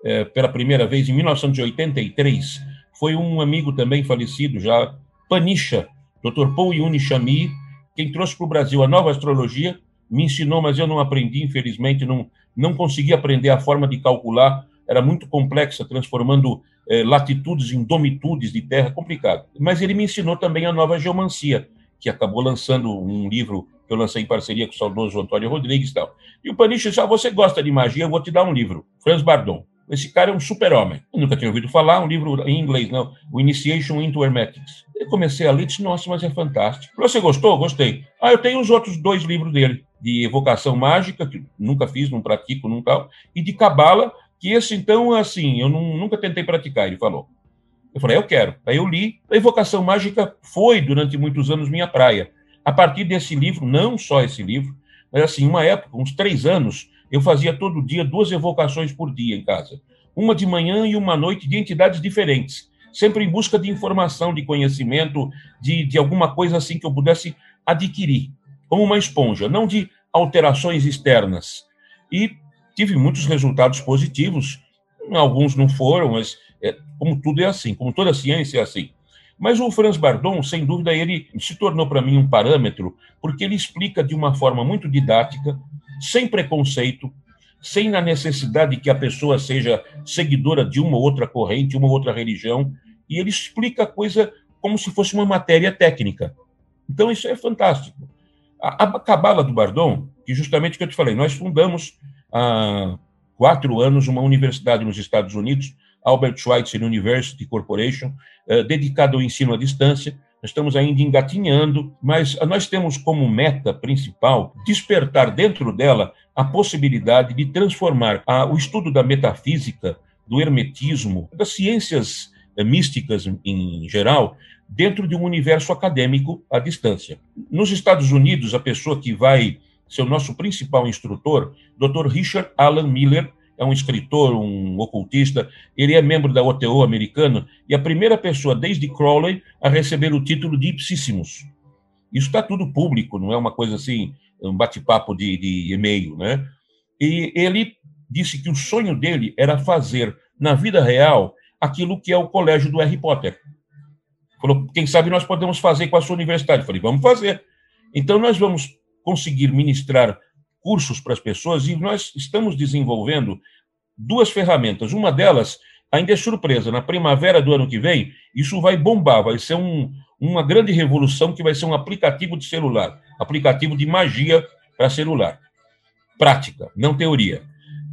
é, pela primeira vez em 1983 foi um amigo também falecido já, Panisha, Dr. Paul Yuni Shami, quem trouxe para o Brasil a nova astrologia, me ensinou, mas eu não aprendi, infelizmente, não, não consegui aprender a forma de calcular era muito complexa, transformando eh, latitudes em domitudes de terra, complicado. Mas ele me ensinou também a nova geomancia, que acabou lançando um livro que eu lancei em parceria com o saudoso Antônio Rodrigues e tal. E o Paniche disse, ah, você gosta de magia, eu vou te dar um livro, Franz Bardon. Esse cara é um super-homem. Eu nunca tinha ouvido falar, um livro em inglês, não, o Initiation into Hermetics. Eu comecei a ler e disse, nossa, mas é fantástico. Você gostou? Gostei. Ah, eu tenho os outros dois livros dele, de evocação mágica, que nunca fiz, não pratico, não tal, e de cabala, que esse, então, assim, eu não, nunca tentei praticar, ele falou. Eu falei, eu quero. Aí eu li. A evocação mágica foi, durante muitos anos, minha praia. A partir desse livro, não só esse livro, mas, assim, uma época, uns três anos, eu fazia todo dia duas evocações por dia em casa. Uma de manhã e uma noite de entidades diferentes. Sempre em busca de informação, de conhecimento, de, de alguma coisa assim que eu pudesse adquirir. Como uma esponja, não de alterações externas. E tive muitos resultados positivos, alguns não foram, mas é, como tudo é assim, como toda ciência é assim. Mas o Franz Bardon, sem dúvida, ele se tornou para mim um parâmetro, porque ele explica de uma forma muito didática, sem preconceito, sem a necessidade que a pessoa seja seguidora de uma ou outra corrente, uma ou outra religião, e ele explica a coisa como se fosse uma matéria técnica. Então, isso é fantástico. A, a cabala do Bardon, que justamente o que eu te falei, nós fundamos há quatro anos uma universidade nos Estados Unidos Albert Schweitzer University Corporation, eh, dedicado ao ensino à distância. Nós estamos ainda engatinhando, mas nós temos como meta principal despertar dentro dela a possibilidade de transformar a, o estudo da metafísica, do hermetismo, das ciências eh, místicas em geral, dentro de um universo acadêmico à distância. Nos Estados Unidos, a pessoa que vai ser o nosso principal instrutor, Dr. Richard Alan Miller, é um escritor, um ocultista, ele é membro da OTO americana e a primeira pessoa desde Crowley a receber o título de Ipsissimus. Isso está tudo público, não é uma coisa assim, um bate-papo de, de e-mail, né? E ele disse que o sonho dele era fazer na vida real aquilo que é o colégio do Harry Potter. Falou, quem sabe nós podemos fazer com a sua universidade. Eu falei, vamos fazer. Então nós vamos conseguir ministrar cursos para as pessoas e nós estamos desenvolvendo duas ferramentas. Uma delas ainda é surpresa. Na primavera do ano que vem, isso vai bombar, vai ser um, uma grande revolução que vai ser um aplicativo de celular, aplicativo de magia para celular. Prática, não teoria.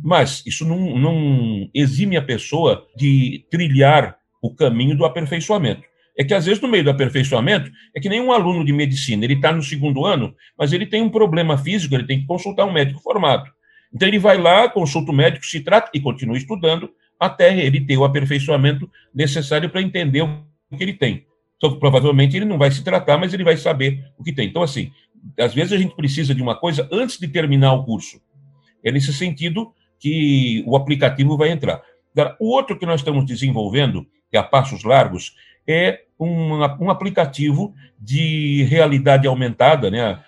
Mas isso não, não exime a pessoa de trilhar o caminho do aperfeiçoamento é que, às vezes, no meio do aperfeiçoamento, é que nem um aluno de medicina, ele está no segundo ano, mas ele tem um problema físico, ele tem que consultar um médico formado. Então, ele vai lá, consulta o médico, se trata e continua estudando até ele ter o aperfeiçoamento necessário para entender o que ele tem. Então, provavelmente, ele não vai se tratar, mas ele vai saber o que tem. Então, assim, às vezes a gente precisa de uma coisa antes de terminar o curso. É nesse sentido que o aplicativo vai entrar. O outro que nós estamos desenvolvendo, que é a passos largos, é um, um aplicativo de realidade aumentada, né?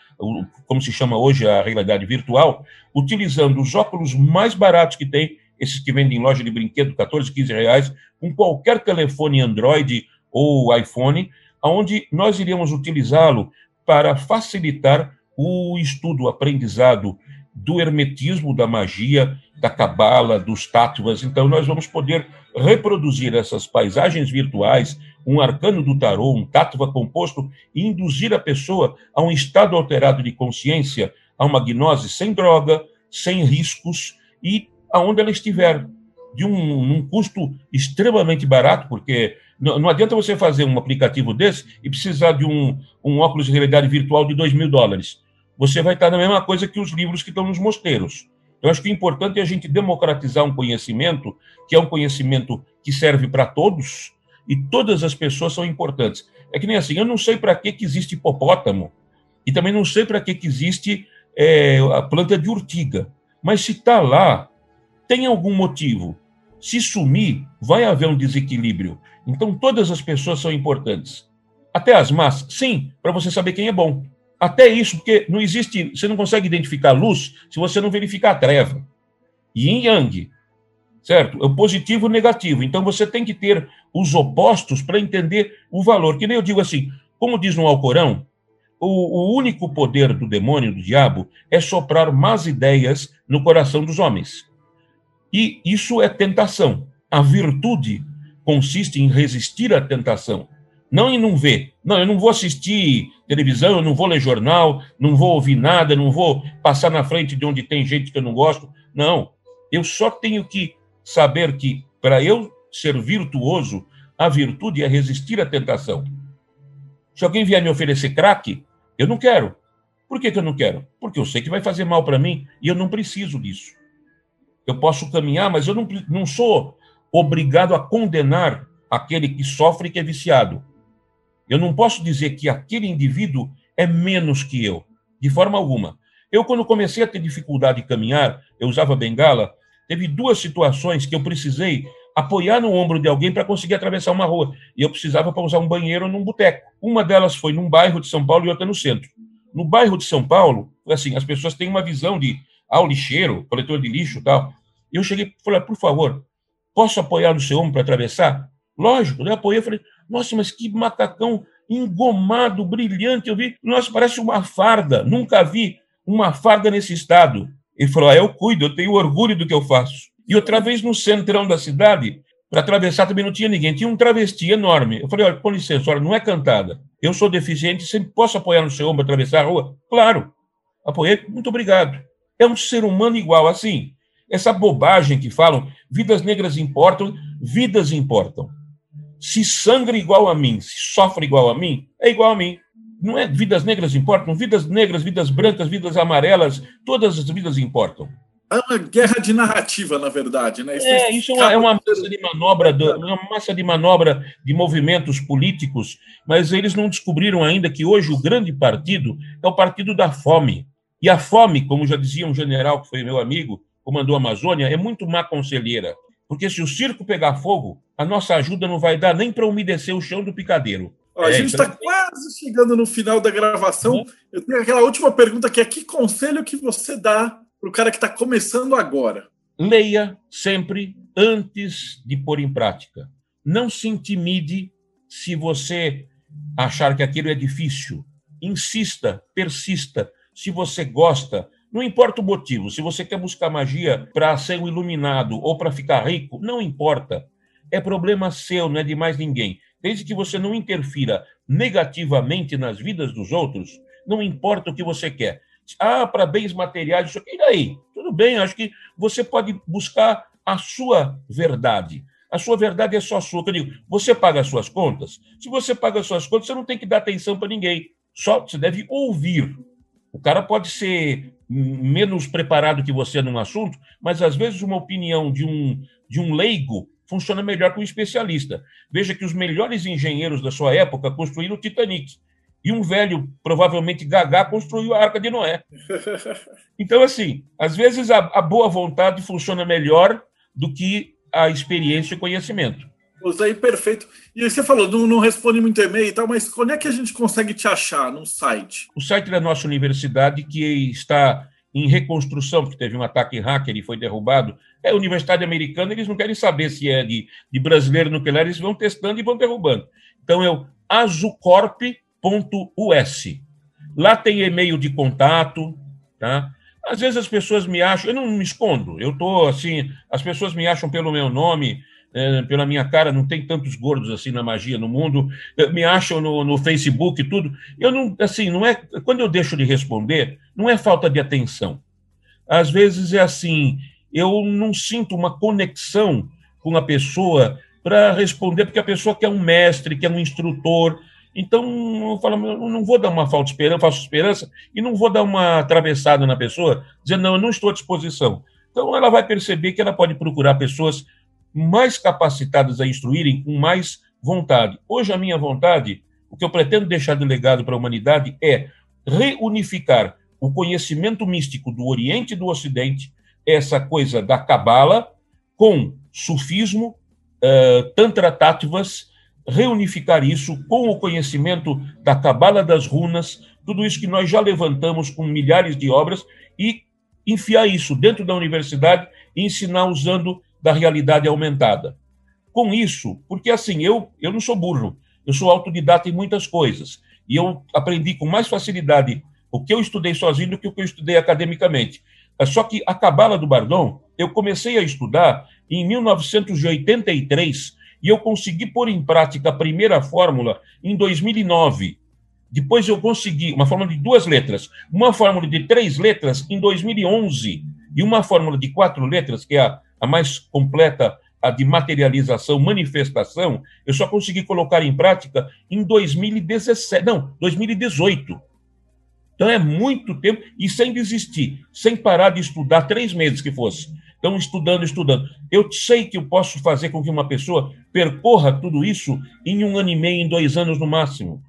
como se chama hoje a realidade virtual, utilizando os óculos mais baratos que tem, esses que vendem em loja de brinquedo, 14, 15 reais, com qualquer telefone Android ou iPhone, onde nós iríamos utilizá-lo para facilitar o estudo, o aprendizado do hermetismo, da magia, da cabala, dos tátuvas. Então, nós vamos poder reproduzir essas paisagens virtuais, um arcano do tarô, um tátuva composto, e induzir a pessoa a um estado alterado de consciência, a uma gnose sem droga, sem riscos e aonde ela estiver, de um, um custo extremamente barato, porque não, não, adianta você fazer um aplicativo desse e precisar de um, um óculos de realidade virtual de 2 mil dólares. Você vai estar na mesma coisa que os livros que estão nos mosteiros. Eu acho que o importante é a gente democratizar um conhecimento, que é um conhecimento que serve para todos, e todas as pessoas são importantes. É que nem assim, eu não sei para que, que existe hipopótamo, e também não sei para que, que existe é, a planta de urtiga. Mas se está lá, tem algum motivo. Se sumir, vai haver um desequilíbrio. Então, todas as pessoas são importantes. Até as más, sim, para você saber quem é bom. Até isso, porque não existe, você não consegue identificar luz se você não verificar a treva. Yin Yang, certo? É o positivo e o negativo. Então você tem que ter os opostos para entender o valor. Que nem eu digo assim, como diz no Alcorão, o, o único poder do demônio, do diabo, é soprar más ideias no coração dos homens. E isso é tentação. A virtude consiste em resistir à tentação, não em não ver. Não, eu não vou assistir televisão, eu não vou ler jornal, não vou ouvir nada, não vou passar na frente de onde tem gente que eu não gosto. Não. Eu só tenho que saber que, para eu ser virtuoso, a virtude é resistir à tentação. Se alguém vier me oferecer crack, eu não quero. Por que, que eu não quero? Porque eu sei que vai fazer mal para mim e eu não preciso disso. Eu posso caminhar, mas eu não, não sou obrigado a condenar aquele que sofre e que é viciado. Eu não posso dizer que aquele indivíduo é menos que eu, de forma alguma. Eu, quando comecei a ter dificuldade de caminhar, eu usava bengala, teve duas situações que eu precisei apoiar no ombro de alguém para conseguir atravessar uma rua. E eu precisava para usar um banheiro num boteco. Uma delas foi num bairro de São Paulo e outra no centro. No bairro de São Paulo, assim, as pessoas têm uma visão de ah, o lixeiro, coletor de lixo tal. Eu cheguei e falei, por favor, posso apoiar no seu ombro para atravessar? Lógico, eu apoiei, falei, nossa, mas que macacão engomado, brilhante. Eu vi, nossa, parece uma farda. Nunca vi uma farda nesse estado. Ele falou: ah, eu cuido, eu tenho orgulho do que eu faço. E outra vez no centrão da cidade, para atravessar também não tinha ninguém, tinha um travesti enorme. Eu falei: olha, com licença, olha, não é cantada. Eu sou deficiente, sempre posso apoiar no seu ombro atravessar a rua? Claro. Apoiei, muito obrigado. É um ser humano igual, assim. essa bobagem que falam, vidas negras importam, vidas importam. Se sangra igual a mim, se sofre igual a mim, é igual a mim. Não é vidas negras importam, vidas negras, vidas brancas, vidas amarelas, todas as vidas importam. É uma guerra de narrativa, na verdade, né? Isso é, isso é uma massa de manobra, do, uma massa de manobra de movimentos políticos, mas eles não descobriram ainda que hoje o grande partido é o partido da fome. E a fome, como já dizia um general que foi meu amigo, comandou a Amazônia, é muito má conselheira. Porque se o circo pegar fogo, a nossa ajuda não vai dar nem para umedecer o chão do picadeiro. Ó, a é, gente está então... quase chegando no final da gravação. Uhum. Eu tenho aquela última pergunta que é: que conselho que você dá para o cara que está começando agora? Leia sempre antes de pôr em prática. Não se intimide se você achar que aquilo é difícil. Insista, persista. Se você gosta, não importa o motivo, se você quer buscar magia para ser um iluminado ou para ficar rico, não importa. É problema seu, não é de mais ninguém. Desde que você não interfira negativamente nas vidas dos outros, não importa o que você quer. Ah, para bens materiais, isso aqui, e daí? Tudo bem, acho que você pode buscar a sua verdade. A sua verdade é só sua. Eu digo, você paga as suas contas? Se você paga as suas contas, você não tem que dar atenção para ninguém. Só você deve ouvir. O cara pode ser menos preparado que você num assunto, mas às vezes uma opinião de um, de um leigo funciona melhor que um especialista. Veja que os melhores engenheiros da sua época construíram o Titanic. E um velho, provavelmente gagá, construiu a Arca de Noé. [laughs] Então, assim, às vezes a, a boa vontade funciona melhor do que a experiência e o conhecimento. Isso aí, perfeito. E você falou, não, não responde muito e-mail e tal, mas quando é que a gente consegue te achar no site? O site da nossa universidade, que está em reconstrução, porque teve um ataque hacker e foi derrubado, é a Universidade Americana, eles não querem saber se é de, de brasileiro nuclear, eles vão testando e vão derrubando. Então é o azucorp.us. Lá tem e-mail de contato, tá? Às vezes as pessoas me acham, eu não me escondo, eu tô assim, as pessoas me acham pelo meu nome, é, pela minha cara, não tem tantos gordos assim na magia no mundo, é, me acham no, no Facebook e tudo. Eu não, assim, não é. Quando eu deixo de responder, não é falta de atenção. Às vezes é assim, eu não sinto uma conexão com a pessoa para responder, porque a pessoa quer um mestre, quer um instrutor. Então, eu falo, eu não vou dar uma falta esperança, falsa esperança e não vou dar uma atravessada na pessoa, dizendo, não, eu não estou à disposição. Então, ela vai perceber que ela pode procurar pessoas mais capacitadas a instruírem com mais vontade. Hoje, a minha vontade, o que eu pretendo deixar de legado para a humanidade é reunificar o conhecimento místico do Oriente e do Ocidente, essa coisa da Cabala, com sufismo, uh, Tantra Tattvas, reunificar isso com o conhecimento da Cabala das Runas, tudo isso que nós já levantamos com milhares de obras, e enfiar isso dentro da universidade e ensinar usando da realidade aumentada. Com isso, porque assim, eu, eu não sou burro, eu sou autodidata em muitas coisas, e eu aprendi com mais facilidade o que eu estudei sozinho do que o que eu estudei academicamente. É só que a Cabala do Bardon, eu comecei a estudar em 1983 e eu consegui pôr em prática a primeira fórmula em 2009. Depois eu consegui uma fórmula de duas letras, uma fórmula de três letras em 2011 e uma fórmula de quatro letras, que é a a mais completa, a de materialização, manifestação, eu só consegui colocar em prática em 2017, não, 2018. Então é muito tempo e sem desistir, sem parar de estudar três meses que fosse. Então, estudando, estudando. Eu sei que eu posso fazer com que uma pessoa percorra tudo isso em um ano e meio, em dois anos no máximo.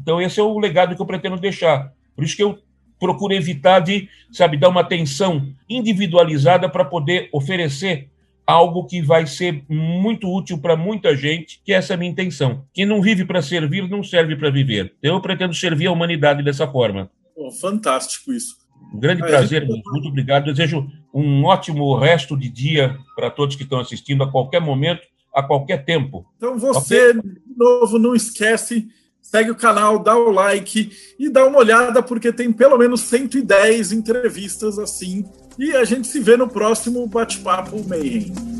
Então, esse é o legado que eu pretendo deixar. Por isso que eu procura evitar de, sabe, dar uma atenção individualizada para poder oferecer algo que vai ser muito útil para muita gente, que essa é a minha intenção. Quem não vive para servir, não serve para viver. Eu pretendo servir a humanidade dessa forma. Oh, fantástico isso. Um grande prazer, gente... muito obrigado. Desejo um ótimo resto de dia para todos que estão assistindo a qualquer momento, a qualquer tempo. Então você, de novo, não esquece segue o canal, dá o like e dá uma olhada, porque tem pelo menos 110 entrevistas assim. E a gente se vê no próximo Bate-Papo Mayhem.